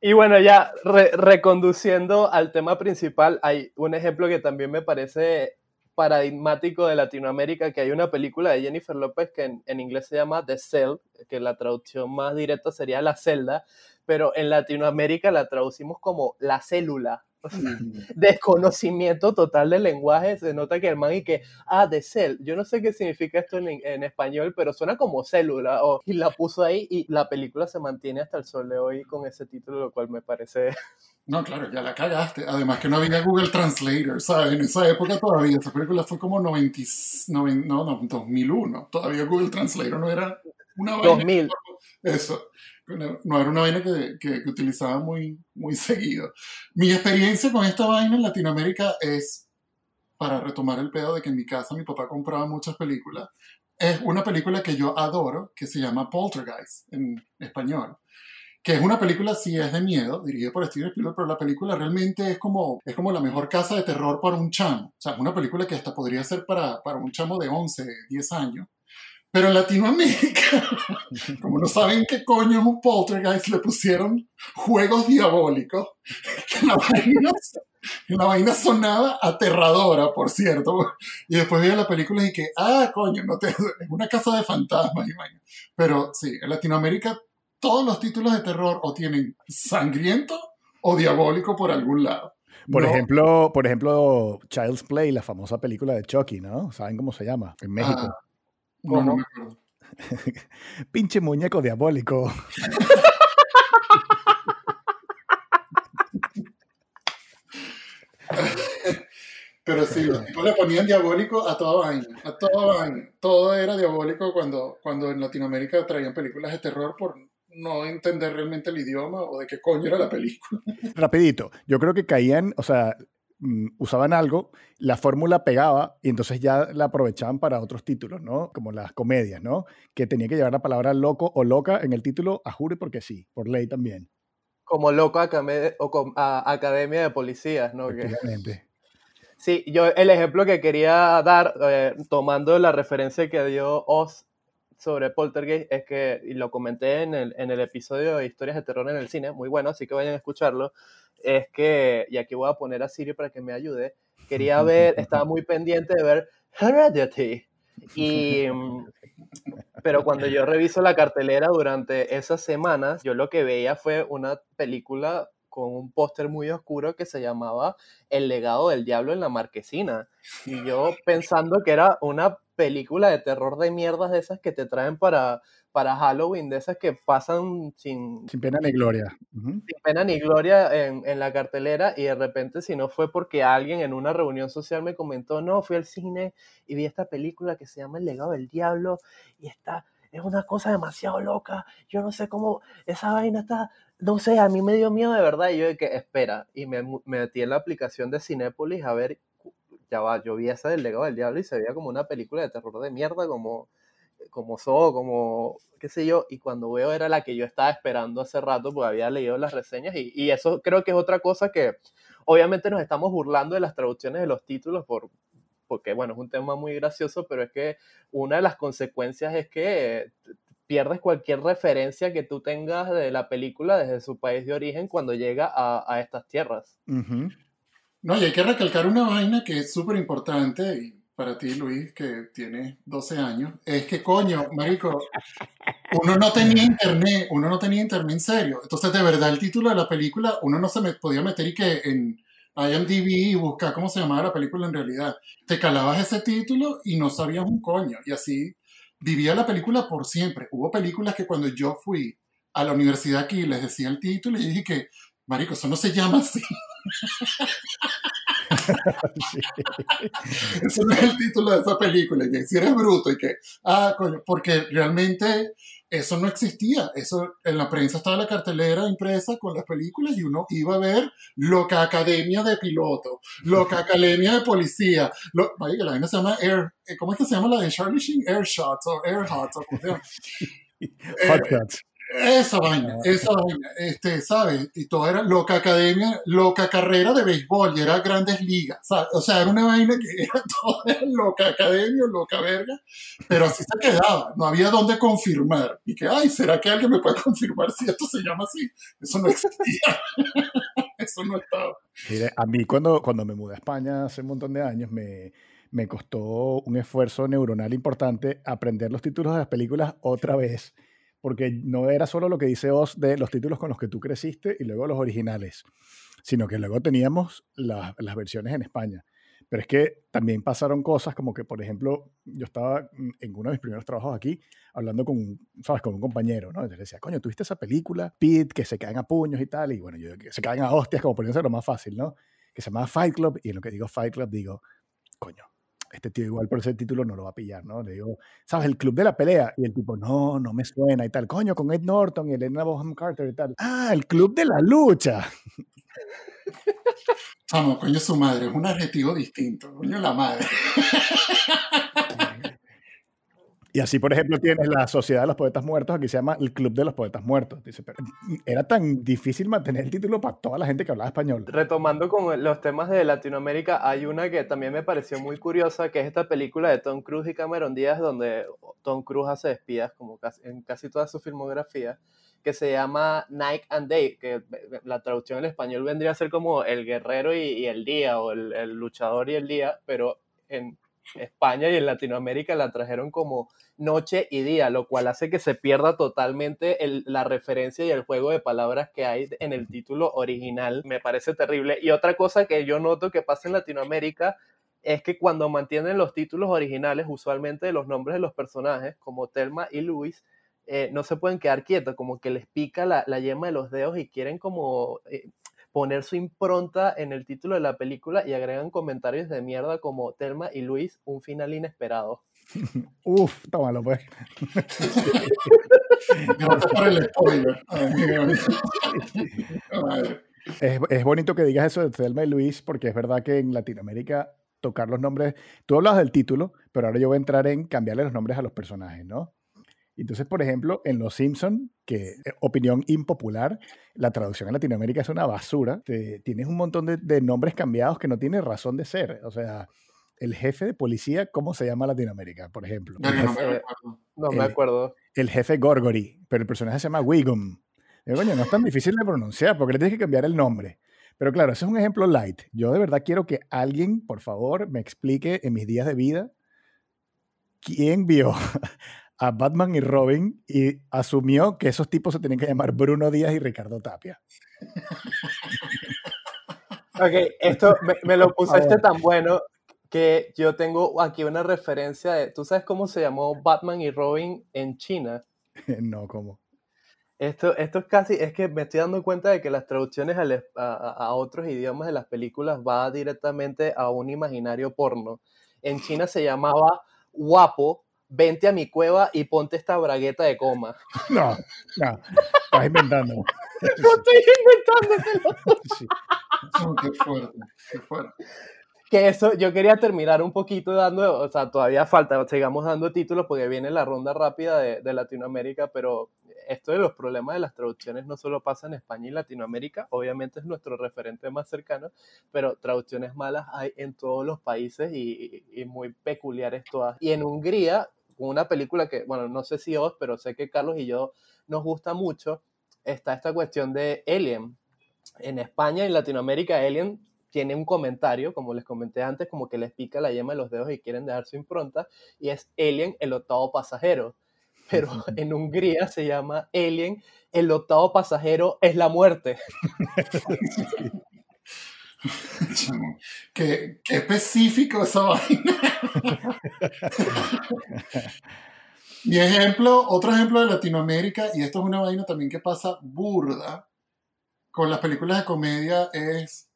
Y bueno, ya re- reconduciendo al tema principal, hay un ejemplo que también me parece paradigmático de Latinoamérica, que hay una película de Jennifer López que en inglés se llama The Cell, que la traducción más directa sería La Celda, pero en Latinoamérica la traducimos como La Célula. O sea, desconocimiento total del lenguaje, se nota que el man y que, ah, de cell, yo no sé qué significa esto en, en español, pero suena como célula, o, y la puso ahí y la película se mantiene hasta el sol de hoy con ese título, lo cual me parece... No, claro, ya la cagaste. Además que no había Google Translator, ¿sabes? En esa época todavía, esa película fue como 90, noven- no, no, 2001. Todavía Google Translator no era una vaina. 2000. Eso. No, era una vaina que, que, que utilizaba muy, muy seguido. Mi experiencia con esta vaina en Latinoamérica es, para retomar el pedo de que en mi casa mi papá compraba muchas películas, es una película que yo adoro, que se llama Poltergeist en español que es una película, sí es de miedo, dirigida por Steven Spielberg, pero la película realmente es como, es como la mejor casa de terror para un chamo. O sea, es una película que hasta podría ser para, para un chamo de 11, 10 años. Pero en Latinoamérica, como no saben qué coño es un poltergeist, le pusieron juegos diabólicos. Que la vaina, que la vaina sonaba aterradora, por cierto. Y después veía la película y que, ah, coño, no te, es una casa de fantasmas y vaina. Pero sí, en Latinoamérica todos los títulos de terror o tienen sangriento o diabólico por algún lado. Por, No. ejemplo, por ejemplo, Child's Play, la famosa película de Chucky, ¿no? ¿Saben cómo se llama? En México. Ah, no, no me acuerdo. Pinche muñeco diabólico. Pero sí, los tipos le ponían diabólico a toda vaina, a toda vaina. Todo era diabólico cuando, cuando en Latinoamérica traían películas de terror por no entender realmente el idioma o de qué coño era la película. Rapidito, yo creo que caían, o sea, mm, usaban algo, la fórmula pegaba y entonces ya la aprovechaban para otros títulos, ¿no? Como las comedias, ¿no? Que tenía que llevar la palabra loco o loca en el título, a jure porque sí, por ley también. Como loco o com- a- academia de policías, ¿no? Efectivamente. Sí, yo el ejemplo que quería dar, eh, tomando la referencia que dio Oz sobre Poltergeist, es que, y lo comenté en el, en el episodio de Historias de Terror en el Cine, muy bueno, así que vayan a escucharlo, es que, y aquí voy a poner a Siri para que me ayude, quería ver, estaba muy pendiente de ver Heredity, y, mm, pero cuando yo reviso la cartelera durante esas semanas, yo lo que veía fue una película con un póster muy oscuro que se llamaba El legado del diablo en la marquesina. Y yo pensando que era una película de terror de mierdas de esas que te traen para, para Halloween, de esas que pasan sin, Sin pena ni gloria. Sin pena ni gloria en, en la cartelera y de repente si no fue porque alguien en una reunión social me comentó, no, fui al cine y vi esta película que se llama El legado del diablo y está, es una cosa demasiado loca, yo no sé cómo, esa vaina está, no sé, a mí me dio miedo de verdad y yo de que, espera, y me, me metí en la aplicación de Cinépolis a ver, ya va, yo vi esa del legado del diablo y se veía como una película de terror de mierda, como como So, como qué sé yo, y cuando veo era la que yo estaba esperando hace rato porque había leído las reseñas y, y eso creo que es otra cosa que obviamente nos estamos burlando de las traducciones de los títulos por, porque bueno, es un tema muy gracioso, pero es que una de las consecuencias es que pierdes cualquier referencia que tú tengas de la película desde su país de origen cuando llega a, a estas tierras. Ujú. No, y hay que recalcar una vaina que es súper importante y para ti, Luis, que tienes 12 años, es que coño, marico, uno no tenía internet, uno no tenía internet en serio. Entonces, de verdad, el título de la película, uno no se podía meter y que en IMDb y buscar cómo se llamaba la película en realidad. Te calabas ese título y no sabías un coño. Y así vivía la película por siempre. Hubo películas que cuando yo fui a la universidad aquí les decía el título y dije que, marico, eso no se llama así. Sí. Eso no es el título de esa película, que si eres bruto y que, ah, coño, porque realmente eso no existía. Eso en la prensa estaba la cartelera impresa con las películas y uno iba a ver Loca Academia de Piloto, Loca Academia de Policía. Lo, vaya, la vaina se llama Air, eh, ¿cómo es que se llama la de Charlie Sheen? Air Shots o Air Hots o ¿cómo se llama? Hot Eh, Shots. Esa vaina, esa vaina, este, ¿sabes? Y todo era loca academia, loca carrera de béisbol y era grandes ligas, ¿sabes? O sea, era una vaina que era todo era loca academia, loca verga, pero así se quedaba, no había dónde confirmar. Y que, ay, ¿será que alguien me puede confirmar si esto se llama así? Eso no existía, eso no estaba. Mire, a mí cuando, cuando me mudé a España hace un montón de años me, me costó un esfuerzo neuronal importante aprender los títulos de las películas otra vez, porque no era solo lo que dice Oz de los títulos con los que tú creciste y luego los originales, sino que luego teníamos las, las versiones en España. Pero es que también pasaron cosas como que, por ejemplo, yo estaba en uno de mis primeros trabajos aquí hablando con, ¿sabes? con un compañero, ¿no? Entonces le decía, coño, ¿tuviste esa película? Pete, que se caen a puños y tal, y bueno, yo, que se caen a hostias, como poniéndose lo más fácil, ¿no? Que se llama Fight Club, y en lo que digo Fight Club digo, coño, este tío igual por ese título no lo va a pillar, ¿no? Le digo, ¿sabes? El club de la pelea. Y el tipo, no, no me suena y tal. Coño, con Ed Norton y Elena Bonham Carter y tal. Ah, el club de la lucha. Vamos, coño, su madre, es un adjetivo distinto, coño, la madre. Y así, por ejemplo, tienes la Sociedad de los Poetas Muertos, aquí se llama el Club de los Poetas Muertos. Dice, pero era tan difícil mantener el título para toda la gente que hablaba español. Retomando con los temas de Latinoamérica, hay una que también me pareció muy curiosa, que es esta película de Tom Cruise y Cameron Díaz, donde Tom Cruise hace espías, como casi- en casi toda su filmografía, que se llama Night and Day, que la traducción en español vendría a ser como el guerrero y, y el día, o el, el luchador y el día, pero en, España y en Latinoamérica la trajeron como noche y día, lo cual hace que se pierda totalmente la referencia y el juego de palabras que hay en el título original. Me parece terrible. Y otra cosa que yo noto que pasa en Latinoamérica es que cuando mantienen los títulos originales, usualmente los nombres de los personajes, como Telma y Luis, eh, no se pueden quedar quietos, como que les pica la, yema de los dedos y quieren como eh, poner su impronta en el título de la película y agregan comentarios de mierda como Telma y Luis, un final inesperado. Uf, tómalo pues. Es, es, bonito que digas eso de Telma y Luis porque es verdad que en Latinoamérica tocar los nombres, tú hablas del título, pero ahora yo voy a entrar en cambiarle los nombres a los personajes, ¿no? Entonces, por ejemplo, en Los Simpson, que eh, opinión impopular, la traducción en Latinoamérica es una basura. tienes un montón de, nombres cambiados que no tienen razón de ser. O sea, el jefe de policía, ¿cómo se llama Latinoamérica, por ejemplo? No, me acuerdo. El, jefe Gorgory, pero el personaje se llama Wiggum. Coño, no es tan difícil de pronunciar porque le tienes que cambiar el nombre. Pero claro, ese es un ejemplo light. Yo de verdad quiero que alguien, por favor, me explique en mis días de vida quién vio a Batman y Robin y asumió que esos tipos se tenían que llamar Bruno Díaz y Ricardo Tapia. Ok, esto me, lo pusiste tan bueno que yo tengo aquí una referencia de, ¿tú sabes cómo se llamó Batman y Robin en China? no, ¿cómo? Esto, esto es casi, es que me estoy dando cuenta de que las traducciones a, a, otros idiomas de las películas va directamente a un imaginario porno. En China se llamaba guapo vente a mi cueva y ponte esta bragueta de coma. No, no, estás inventando. no estoy inventándotelo. Sí. qué fuerte, qué fuerte. Que eso, yo quería terminar un poquito dando, o sea, todavía falta, sigamos dando títulos porque viene la ronda rápida de, de Latinoamérica, pero esto de los problemas de las traducciones no solo pasa en España y Latinoamérica, obviamente es nuestro referente más cercano, pero traducciones malas hay en todos los países y, y muy peculiares todas. Y en Hungría, una película que, bueno, no sé si os, pero sé que Carlos y yo nos gusta mucho, está esta cuestión de Alien. En España y en Latinoamérica, Alien tiene un comentario, como les comenté antes, como que les pica la yema de los dedos y quieren dejar su impronta, y es Alien, el octavo pasajero. Pero en Hungría se llama Alien, el octavo pasajero es la muerte. qué, específico esa vaina. Mi ejemplo, otro ejemplo de Latinoamérica, y esto es una vaina también que pasa burda con las películas de comedia, es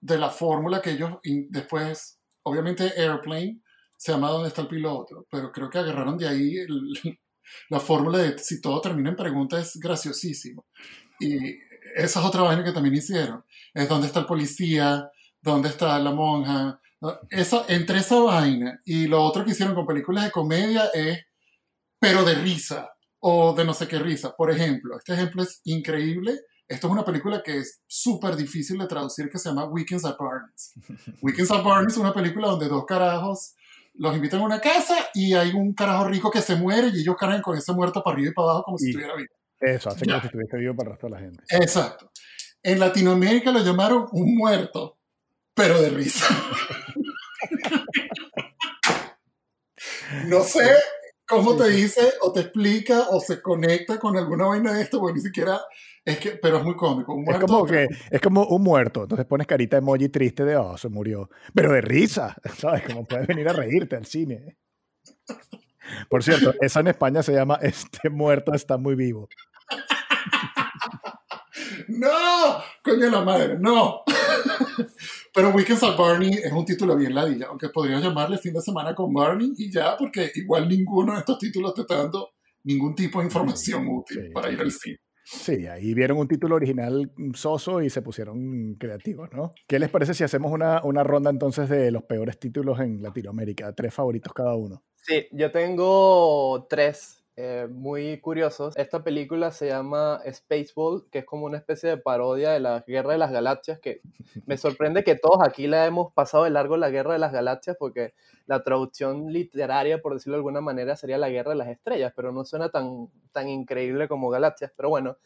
de la fórmula que ellos después, obviamente Airplane se llama ¿Dónde está el piloto? Pero creo que agarraron de ahí la fórmula de si todo termina en pregunta es graciosísimo. Y esa es otra vaina que también hicieron. Es dónde está el policía, dónde está la monja. Eso, entre esa vaina y lo otro que hicieron con películas de comedia es, pero de risa o de no sé qué risa. Por ejemplo, este ejemplo es increíble. Esto es una película que es súper difícil de traducir que se llama Weekends at Barnes. Weekends at Barnes es una película donde dos carajos los invitan a una casa y hay un carajo rico que se muere y ellos cargan con ese muerto para arriba y para abajo como si estuviera vivo. Eso, hace como si estuviese vivo para el resto de la gente. Exacto. En Latinoamérica lo llamaron un muerto, pero de risa. no sé cómo te dice o te explica o se conecta con alguna vaina de esto, porque ni siquiera es que, pero es muy cómico. es como que es como un muerto, entonces pones carita emoji triste de oh, se murió, pero de risa, ¿sabes? Como puedes venir a reírte al cine. Por cierto, esa en España se llama Este muerto está muy vivo. ¡No! Coño la madre, no. Pero Weekends at Barney es un título bien ladilla, aunque podrías llamarle fin de semana con Barney y ya, porque igual ninguno de estos títulos te está dando ningún tipo de información útil para ir al cine. Sí, ahí vieron un título original soso y se pusieron creativos, ¿no? ¿Qué les parece si hacemos una, una ronda entonces de los peores títulos en Latinoamérica? Tres favoritos cada uno. Sí, yo tengo tres eh, muy curiosos. Esta película se llama Spaceball, que es como una especie de parodia de la Guerra de las Galaxias, que me sorprende que todos aquí la hemos pasado de largo la Guerra de las Galaxias, porque la traducción literaria, por decirlo de alguna manera, sería la Guerra de las Estrellas, pero no suena tan, tan increíble como Galaxias. Pero bueno,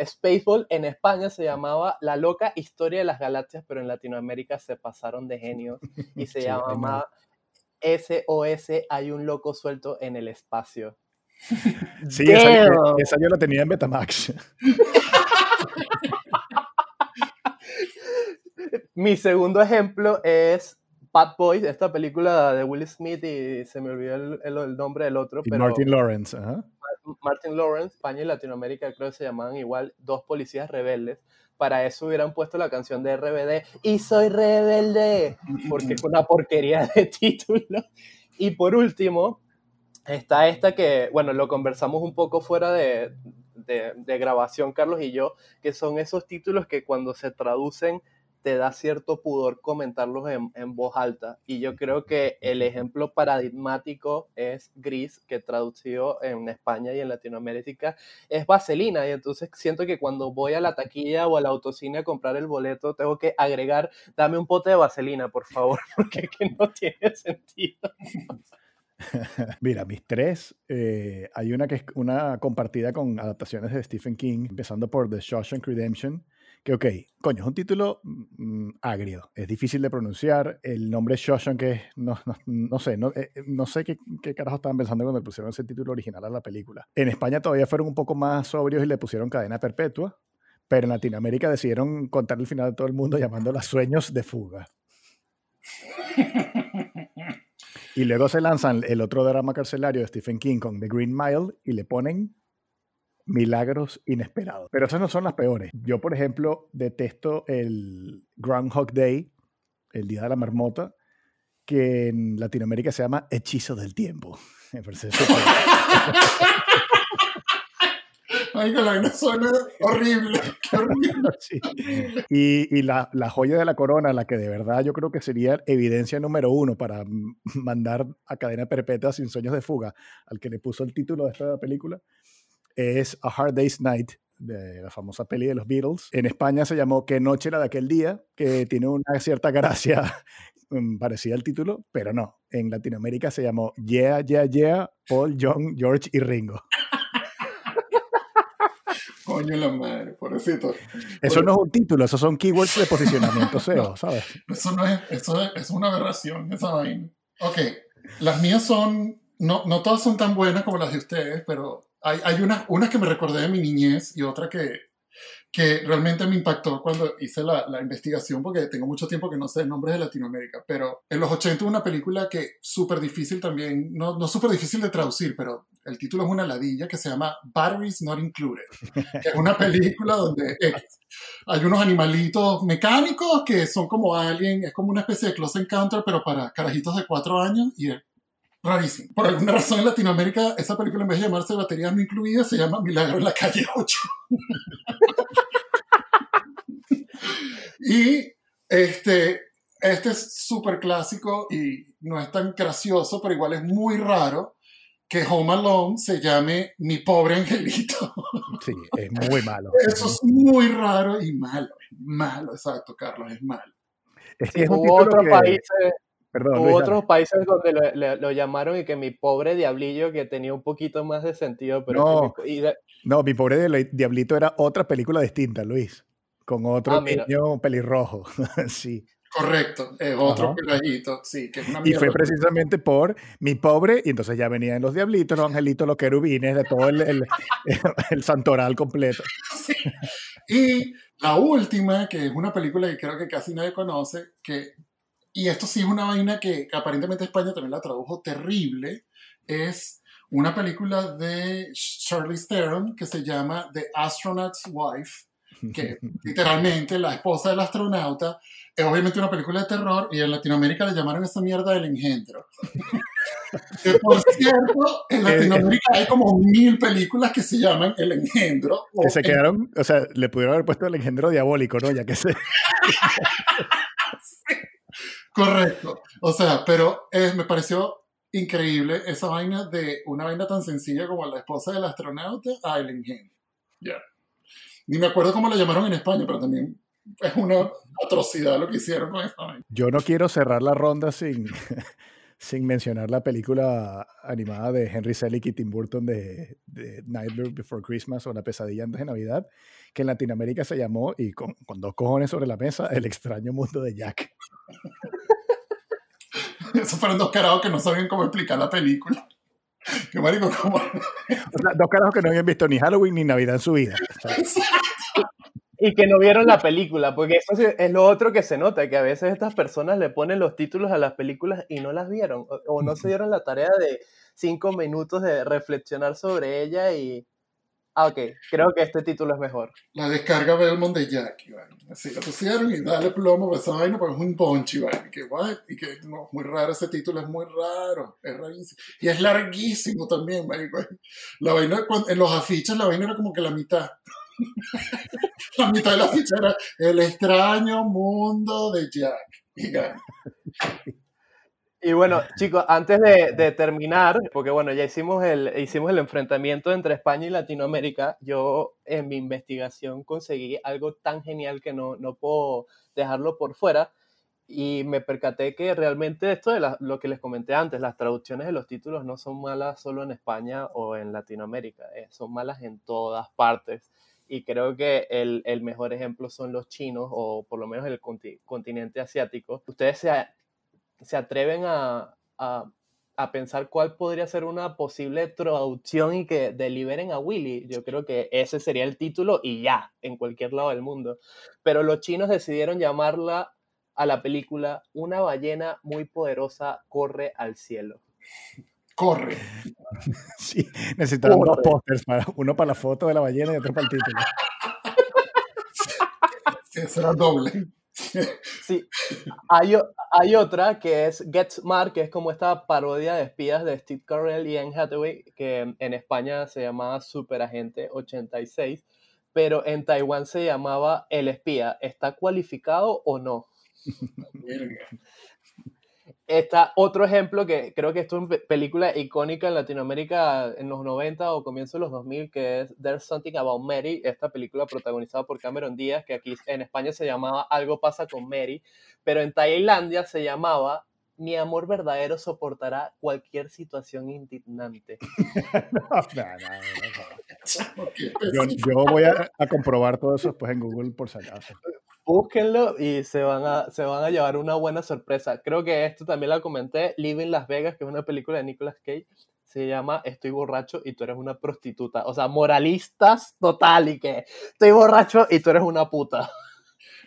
Spaceball en España se llamaba La loca historia de las galaxias, pero en Latinoamérica se pasaron de genio y se llamaba SOS, hay un loco suelto en el espacio. Sí, esa, esa, yo la tenía en Betamax. Mi segundo ejemplo es Bad Boys, esta película de Will Smith y se me olvidó el, nombre del otro. pero Martin Lawrence. Martin Lawrence, España y Latinoamérica creo que se llamaban igual dos policías rebeldes. Para eso hubieran puesto la canción de RBD y soy rebelde, porque es una porquería de título. Y por último, está esta que, bueno, lo conversamos un poco fuera de, de, grabación, Carlos y yo, que son esos títulos que cuando se traducen te da cierto pudor comentarlos en, en, voz alta. Y yo creo que el ejemplo paradigmático es Gris, que traducido en España y en Latinoamérica es Vaselina. Y entonces siento que cuando voy a la taquilla o al autocine a comprar el boleto, tengo que agregar, dame un pote de Vaselina, por favor, porque que no tiene sentido. Mira, mis tres, eh, hay una que es una compartida con adaptaciones de Stephen King, empezando por The Shawshank Redemption, que ok, coño, es un título mm, agrio, es difícil de pronunciar, el nombre Shawshank es, no, no, sé, no, eh, no sé qué, qué carajo estaban pensando cuando pusieron ese título original a la película. En España todavía fueron un poco más sobrios y le pusieron cadena perpetua, pero en Latinoamérica decidieron contar el final de todo el mundo llamándola Sueños de Fuga. Y luego se lanzan el otro drama carcelario de Stephen King con The Green Mile y le ponen milagros inesperados. Pero esas no son las peores. Yo, por ejemplo, detesto el Groundhog Day, el Día de la Marmota, que en Latinoamérica se llama Hechizo del Tiempo. Me parece Ay, que la suena horrible. Y, la, joya de la corona, la que de verdad yo creo que sería evidencia número uno para mandar a cadena perpetua sin sueños de fuga, al que le puso el título de esta película, es A Hard Day's Night, de la famosa peli de los Beatles. En España se llamó Qué noche era de aquel día, que tiene una cierta gracia mm, parecida al título, pero no. En Latinoamérica se llamó Yeah, Yeah, Yeah, Paul, John, George y Ringo. Coño la madre, pobrecito. Eso no es un título, esos son keywords de posicionamiento SEO, ¿sabes? Eso no es, eso es, una aberración, esa vaina. Ok, las mías son, no, no todas son tan buenas como las de ustedes, pero hay, hay unas, unas que me recordé de mi niñez y otra que, que realmente me impactó cuando hice la, la, investigación, porque tengo mucho tiempo que no sé nombres de Latinoamérica, pero en los 80 una película que súper difícil también, no, no súper difícil de traducir, pero el título es una ladilla que se llama Batteries Not Included, que es una película donde hay unos animalitos mecánicos que son como alguien, es como una especie de close encounter, pero para carajitos de cuatro años y es rarísimo. Por alguna razón en Latinoamérica, esa película en vez de llamarse Baterías No Incluidas, se llama Milagro en la calle 8. y este, este es súper clásico y no es tan gracioso, pero igual es muy raro que Home Alone se llame Mi pobre angelito. Sí, es muy malo. Eso es muy raro y malo. Malo, exacto, Carlos, es malo. Es que hubo otros países. Perdón, otros países donde lo, llamaron y que mi pobre diablillo que tenía un poquito más de sentido, pero no, mi, no, mi pobre diablito era otra película distinta, Luis, con otro ah, niño pelirrojo, sí. Correcto, otro peladito, sí, que es una Y fue precisamente por mi pobre, y entonces ya venían los diablitos, los angelitos, los querubines, de todo el, el, santoral completo. Y la última, que es una película que creo que casi nadie conoce, que, y esto sí es una vaina que, que aparentemente España también la tradujo terrible, es una película de Charlie Theron que se llama The Astronaut's Wife, que literalmente la esposa del astronauta, es obviamente una película de terror y en Latinoamérica le llamaron esa mierda el engendro. que por cierto, en Latinoamérica hay como mil películas que se llaman El engendro. Que se quedaron, o sea, le pudieron haber puesto el engendro diabólico, ¿no? Ya que se... Correcto. O sea, pero me pareció increíble esa vaina de una vaina tan sencilla como la esposa del astronauta a el engendro. Ya. Ni me acuerdo cómo lo llamaron en España, pero también es una atrocidad lo que hicieron con esa Yo no quiero cerrar la ronda sin, sin mencionar la película animada de Henry Selick y Tim Burton de, de, Nightmare Before Christmas o La pesadilla antes de Navidad, que en Latinoamérica se llamó, y con, con dos cojones sobre la mesa, El extraño mundo de Jack. Esos fueron dos carajos que no sabían cómo explicar la película. Que marico, como... dos carajos que no habían visto ni Halloween ni Navidad en su vida. Y que no vieron la película, porque eso es lo otro que se nota, que a veces estas personas le ponen los títulos a las películas y no las vieron, o, no se dieron la tarea de cinco minutos de reflexionar sobre ella y... Ah, ok, creo que este título es mejor. La descarga Belmont de Jack, Iván. Así lo pusieron y dale plomo a esa vaina, porque es un poncho, Iván. Y que, guay, y que no, muy raro ese título, es muy raro, es rarísimo. Y es larguísimo también, marico. La vaina, en los afiches la vaina era como que la mitad. la mitad de la ficha era El extraño mundo de Jack. Y bueno, chicos, antes de, terminar, porque bueno, ya hicimos el, hicimos el enfrentamiento entre España y Latinoamérica, yo en mi investigación conseguí algo tan genial que no, no puedo dejarlo por fuera y me percaté que realmente esto de lo que les comenté antes, las traducciones de los títulos no son malas solo en España o en Latinoamérica, eh, son malas en todas partes y creo que el, el, mejor ejemplo son los chinos o por lo menos el continente asiático. ¿Ustedes se, se atreven a, a, a, pensar cuál podría ser una posible traducción y que deliberen a Willy? Yo creo que ese sería el título y ya, en cualquier lado del mundo. Pero los chinos decidieron llamarla a la película Una ballena muy poderosa corre al cielo corre. Sí, necesitaron dos pósters, uno para la foto de la ballena y otro para el título. Eso era doble. Sí, hay, hay, otra que es Get Smart, que es como esta parodia de espías de Steve Carell y Anne Hathaway, que en España se llamaba Superagente 86, pero en Taiwán se llamaba El Espía. ¿Está cualificado o no? Está otro ejemplo que creo que es una película icónica en Latinoamérica en los 90 o comienzo de los 2000, que es There's Something About Mary, esta película protagonizada por Cameron Díaz, que aquí en España se llamaba Algo pasa con Mary, pero en Tailandia se llamaba Mi amor verdadero soportará cualquier situación indignante. yo, voy a, a, comprobar todo eso después en Google por si acaso búsquenlo y se van, a, se van a llevar una buena sorpresa. Creo que esto también la comenté, Living Las Vegas, que es una película de Nicolas Cage, se llama Estoy borracho y tú eres una prostituta. O sea, moralistas total y que estoy borracho y tú eres una puta.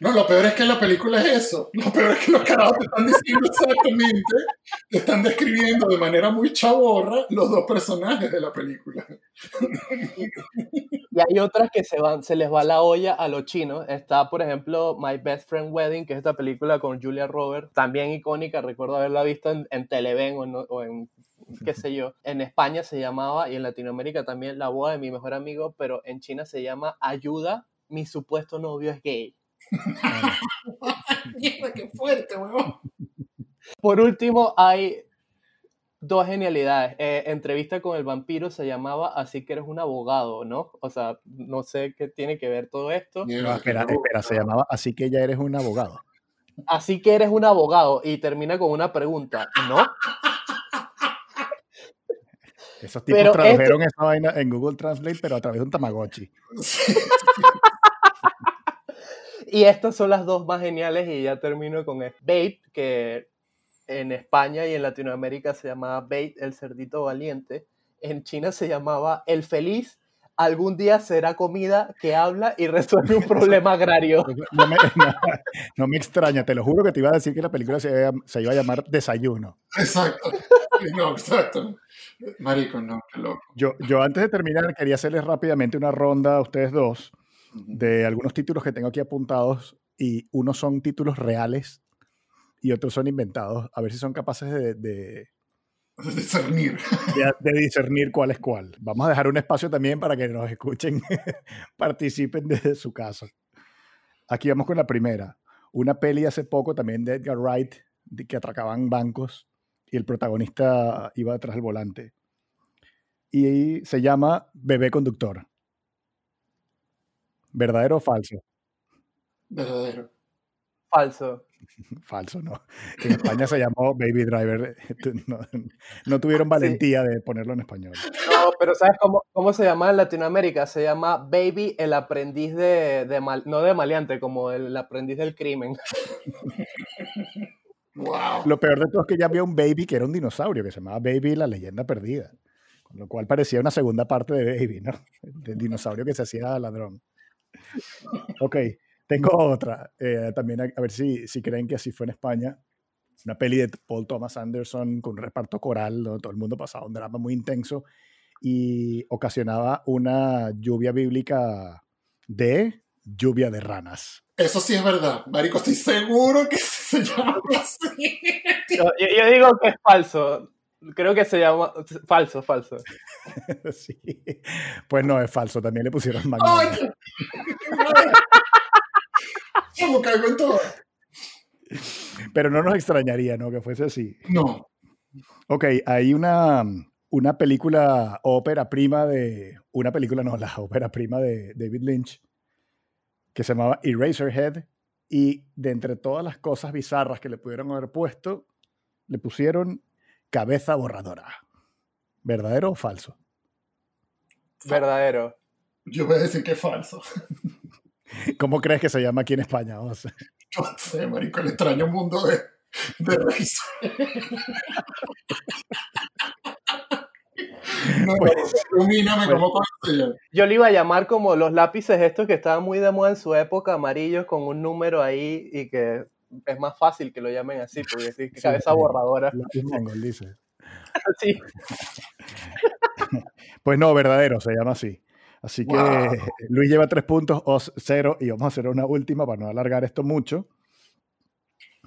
No, lo peor es que la película es eso. Lo peor es que los carajos te están diciendo exactamente, te están describiendo de manera muy chaborra los dos personajes de la película. Y hay otras que se van, se les va la olla a los chinos. Está, por ejemplo, My Best Friend Wedding, que es esta película con Julia Roberts, también icónica. Recuerdo haberla visto en, en Televen o, o en qué sé yo. En España se llamaba y en Latinoamérica también La boda de mi mejor amigo, pero en China se llama Ayuda, mi supuesto novio es gay. qué fuerte, Por último, hay dos genialidades. Eh, entrevista con el vampiro se llamaba Así que eres un abogado, ¿no? O sea, no sé qué tiene que ver todo esto. espera, espera, se llamaba Así que ya eres un abogado. Así que eres un abogado y termina con una pregunta, ¿no? Esos tipos tradujeron esa vaina en Google Translate, pero a través de un Tamagotchi. Y estas son las dos más geniales y ya termino con el Babe, que en España y en Latinoamérica se llamaba Babe, el cerdito valiente. En China se llamaba El feliz. Algún día será comida que habla y resuelve un problema agrario. No me, extraña, te lo juro que te iba a decir que la película se, iba a llamar Desayuno. Exacto. No, exacto. Marico, no, qué loco. Yo, yo antes de terminar quería hacerles rápidamente una ronda a ustedes dos de algunos títulos que tengo aquí apuntados y unos son títulos reales y otros son inventados. A ver si son capaces de, de discernir. De, discernir cuál es cuál. Vamos a dejar un espacio también para que nos escuchen, participen desde su casa. Aquí vamos con la primera. Una peli hace poco también de Edgar Wright, de que atracaban bancos y el protagonista iba detrás del volante. Y se llama Bebé Conductor. ¿Verdadero o falso? Verdadero. Falso. Falso, no. En España se llamó Baby Driver. No, tuvieron valentía de ponerlo en español. No, pero ¿sabes cómo, cómo, se llama en Latinoamérica? Se llama Baby el aprendiz de, de mal, no de maleante, como el aprendiz del crimen. Wow. Lo peor de todo es que ya había un Baby que era un dinosaurio, que se llamaba Baby la leyenda perdida. Con lo cual parecía una segunda parte de Baby, ¿no? Del dinosaurio que se hacía ladrón. Ok, tengo otra. eh, también a, a ver si, si creen que así fue en España. Una peli de Paul Thomas Anderson con un reparto coral, donde todo el mundo pasaba un drama muy intenso y ocasionaba una lluvia bíblica de lluvia de ranas. Eso sí es verdad. Marico, estoy seguro que se llama así. Yo, yo- yo digo que es falso. Creo que se llama falso, falso. Sí. Pues no, es falso. También le pusieron ¡Ay! magnolia. ¿Cómo caigo en todo? Pero no nos extrañaría, ¿no? Que fuese así. No. Ok, hay una, una película ópera prima de. Una película, no, la ópera prima de David Lynch, que se llamaba Eraserhead. Y de entre todas las cosas bizarras que le pudieron haber puesto, le pusieron cabeza borradora. ¿Verdadero o falso? Verdadero. Yo voy a decir que es falso. ¿Cómo crees que se llama aquí en España? O sea, No sé, marico, el extraño mundo de, de risa. No, Pues- ilumíname pues- cómo Yo le iba a llamar como los lápices estos que estaban muy de moda en su época, amarillos con un número ahí y que es más fácil que lo llamen así, porque sí, Sí, cabeza borradora. mongol, dice. Sí. Pues no, verdadero, se llama así. Así que Wow. Luis lleva tres puntos, Os cero, y vamos a hacer una última para no alargar esto mucho.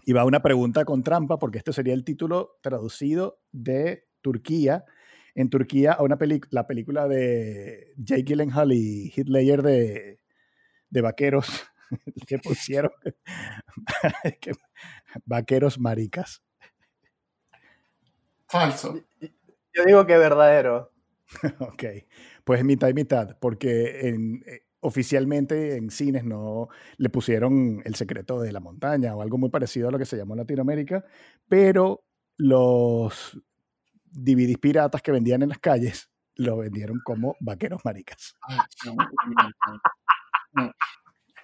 Y va una pregunta con trampa, porque este sería el título traducido de Turquía. En Turquía, a una la película de Jake Gyllenhaal y Ledger de, de vaqueros, que pusieron que- vaqueros maricas. Falso. Yo digo que verdadero. Ok, pues mitad y mitad, porque en, eh, oficialmente en cines no le pusieron El secreto de la montaña o algo muy parecido a lo que se llamó en Latinoamérica, pero los DVDs piratas que vendían en las calles lo vendieron como vaqueros maricas.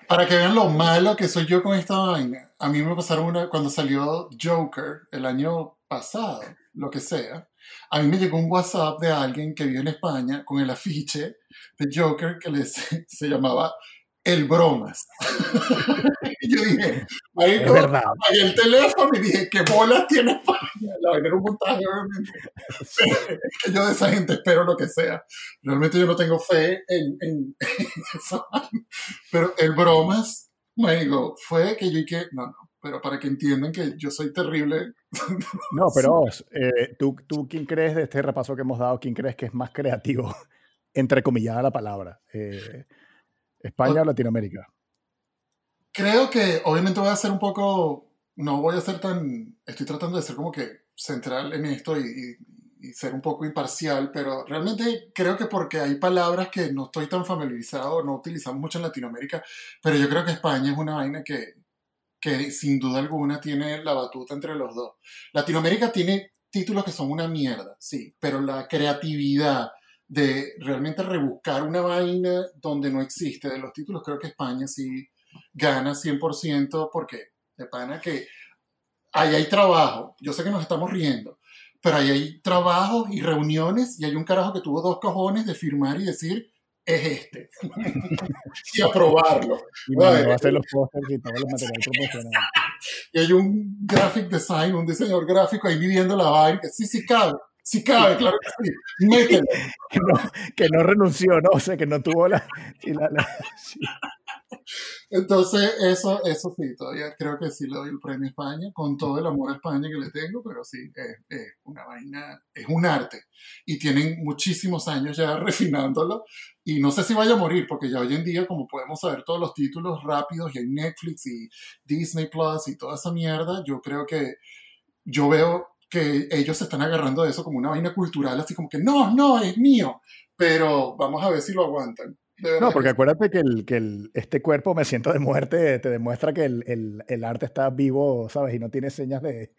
Para que vean lo malo que soy yo con esta vaina, a mí me pasaron una cuando salió Joker el año pasado, lo que sea. A mí me llegó un WhatsApp de alguien que vive en España con el afiche de Joker que le, se, se llamaba El Bromas. y yo dije, verdad. apagué el teléfono y dije, ¿qué bolas tiene España? La vaina era un montaje, obviamente. que yo de esa gente espero lo que sea. Realmente yo no tengo fe en, en, esa vaina. Pero el bromas, marico, fue que yo dije, no, no, pero para que entiendan que yo soy terrible. No, pero eh, ¿tú, ¿tú quién crees de este repaso que hemos dado, quién crees que es más creativo, entrecomillada la palabra? Eh, ¿España o Latinoamérica? Creo que obviamente voy a ser un poco, no voy a ser tan, estoy tratando de ser como que central en esto y, y- y ser un poco imparcial, pero realmente creo que porque hay palabras que no estoy tan familiarizado, no utilizamos mucho en Latinoamérica, pero yo creo que España es una vaina que, que sin duda alguna tiene la batuta entre los dos. Latinoamérica tiene títulos que son una mierda, sí, pero la creatividad de realmente rebuscar una vaina donde no existe de los títulos, creo que España sí gana 100% porque de pana que ahí hay trabajo. Yo sé que nos estamos riendo, pero ahí hay trabajos y reuniones y hay un carajo que tuvo dos cojones de firmar y decir, es este. y aprobarlo. Y Bueno, mandó a hacer los pósters y todo el material promocional. Y hay un graphic design, un diseñador gráfico ahí viviendo la vaina, que sí, sí cabe, sí cabe, claro que sí, métele. que no, que no renunció, ¿no? O sea, que no tuvo la... la- la- sí. Entonces, eso, eso sí, todavía creo que sí le doy el premio a España, con todo el amor a España que le tengo, pero sí, es, es una vaina, es un arte. Y tienen muchísimos años ya refinándolo, y no sé si vaya a morir, porque ya hoy en día, como podemos saber todos los títulos rápidos, y hay Netflix y Disney Plus y toda esa mierda, yo creo que yo veo que ellos se están agarrando de eso como una vaina cultural, así como que no, no, es mío, pero vamos a ver si lo aguantan. No, que porque acuérdate que, el, que el, este cuerpo me siento de muerte te demuestra que el, el, el arte está vivo, ¿sabes? Y no tiene señas de,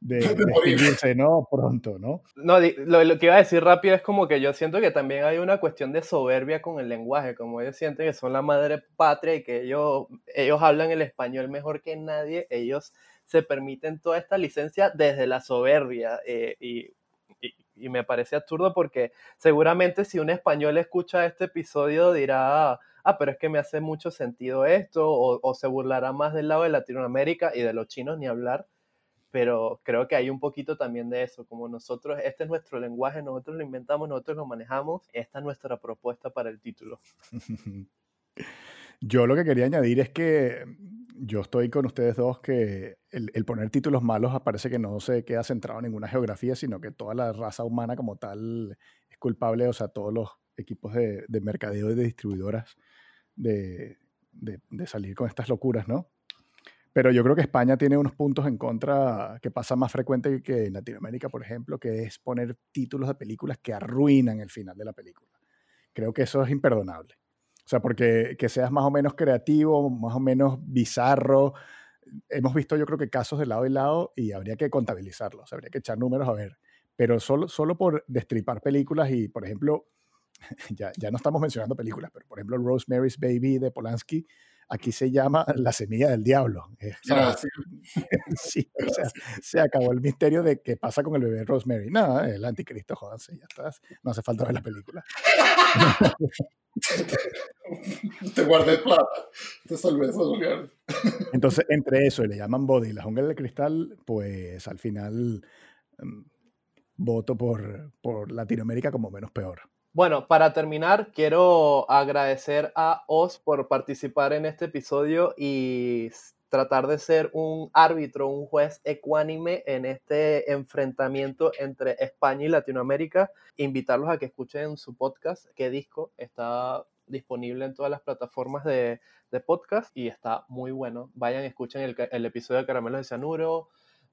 de, De ¿no? Pronto, ¿no? No, lo, lo que iba a decir rápido es como que yo siento que también hay una cuestión de soberbia con el lenguaje, como ellos sienten que son la madre patria y que ellos, ellos hablan el español mejor que nadie, ellos se permiten toda esta licencia desde la soberbia eh, y, me parece absurdo porque seguramente si un español escucha este episodio dirá, ah, pero es que me hace mucho sentido esto o, o se burlará más del lado de Latinoamérica y de los chinos ni hablar pero creo que hay un poquito también de eso, como nosotros, este es nuestro lenguaje, nosotros lo inventamos, nosotros lo manejamos, esta es nuestra propuesta para el título. Yo lo que quería añadir es que yo estoy con ustedes dos que el, poner títulos malos parece que no se queda centrado en ninguna geografía, sino que toda la raza humana como tal es culpable, o sea, todos los equipos de, mercadeo y de distribuidoras de, de salir con estas locuras, ¿no? Pero yo creo que España tiene unos puntos en contra que pasa más frecuente que en Latinoamérica, por ejemplo, que es poner títulos de películas que arruinan el final de la película. Creo que eso es imperdonable. O sea, porque que seas más o menos creativo, más o menos bizarro. Hemos visto yo creo que casos de lado y lado y habría que contabilizarlos, habría que echar números a ver. Pero solo, solo por destripar películas y, por ejemplo, ya, ya no estamos mencionando películas, pero por ejemplo Rosemary's Baby de Polanski aquí se llama la semilla del diablo. Sí, o sea, se acabó el misterio de qué pasa con el bebé Rosemary. Nada, el anticristo, jodanse, ya estás. No hace falta ver la película. te guardé plata, te salvé eso, Entonces, entre eso y le llaman body y la jungla del cristal, pues al final mm, voto por, por Latinoamérica como menos peor. Bueno, para terminar, quiero agradecer a Oz por participar en este episodio y tratar de ser un árbitro, un juez ecuánime en este enfrentamiento entre España y Latinoamérica. Invitarlos a que escuchen su podcast, qué disco está disponible en todas las plataformas de, podcast y está muy bueno. Vayan, escuchen el, el episodio de Caramelos de Cianuro,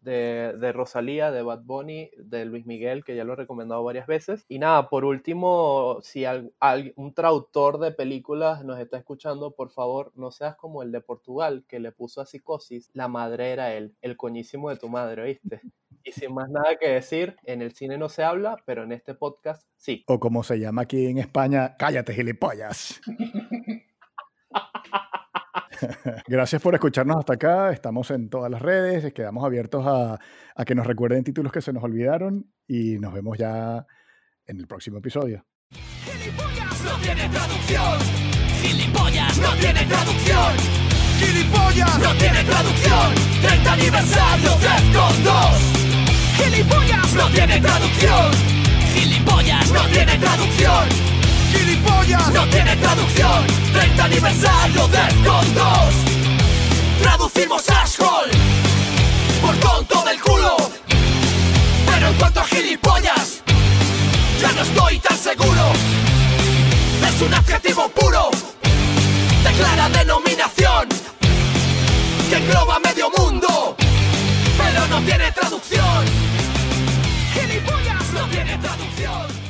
de, Rosalía, de Bad Bunny, de Luis Miguel, que ya lo he recomendado varias veces. Y nada, por último, si un traductor de películas nos está escuchando, por favor, no seas como el de Portugal, que le puso a psicosis, la madre era él, el coñísimo de tu madre, ¿oíste? Y sin más nada que decir, en el cine no se habla, pero en este podcast sí. O como se llama aquí en España, cállate gilipollas. Gracias por escucharnos hasta acá. Estamos en todas las redes. Quedamos abiertos a, que nos recuerden títulos que se nos olvidaron y nos vemos ya en el próximo episodio. Gilipollas no tiene traducción. Gilipollas no tiene traducción. Gilipollas no tiene traducción. 30 aniversario Defcon 2. Gilipollas no tiene traducción. Gilipollas no tiene traducción. No tiene traducción. 30 aniversario de Con 2 Traducimos asshole Por tonto del culo. Pero en cuanto a gilipollas Ya no estoy tan seguro. Es un adjetivo puro. De clara denominación Que engloba medio mundo Pero no tiene traducción. Gilipollas no tiene traducción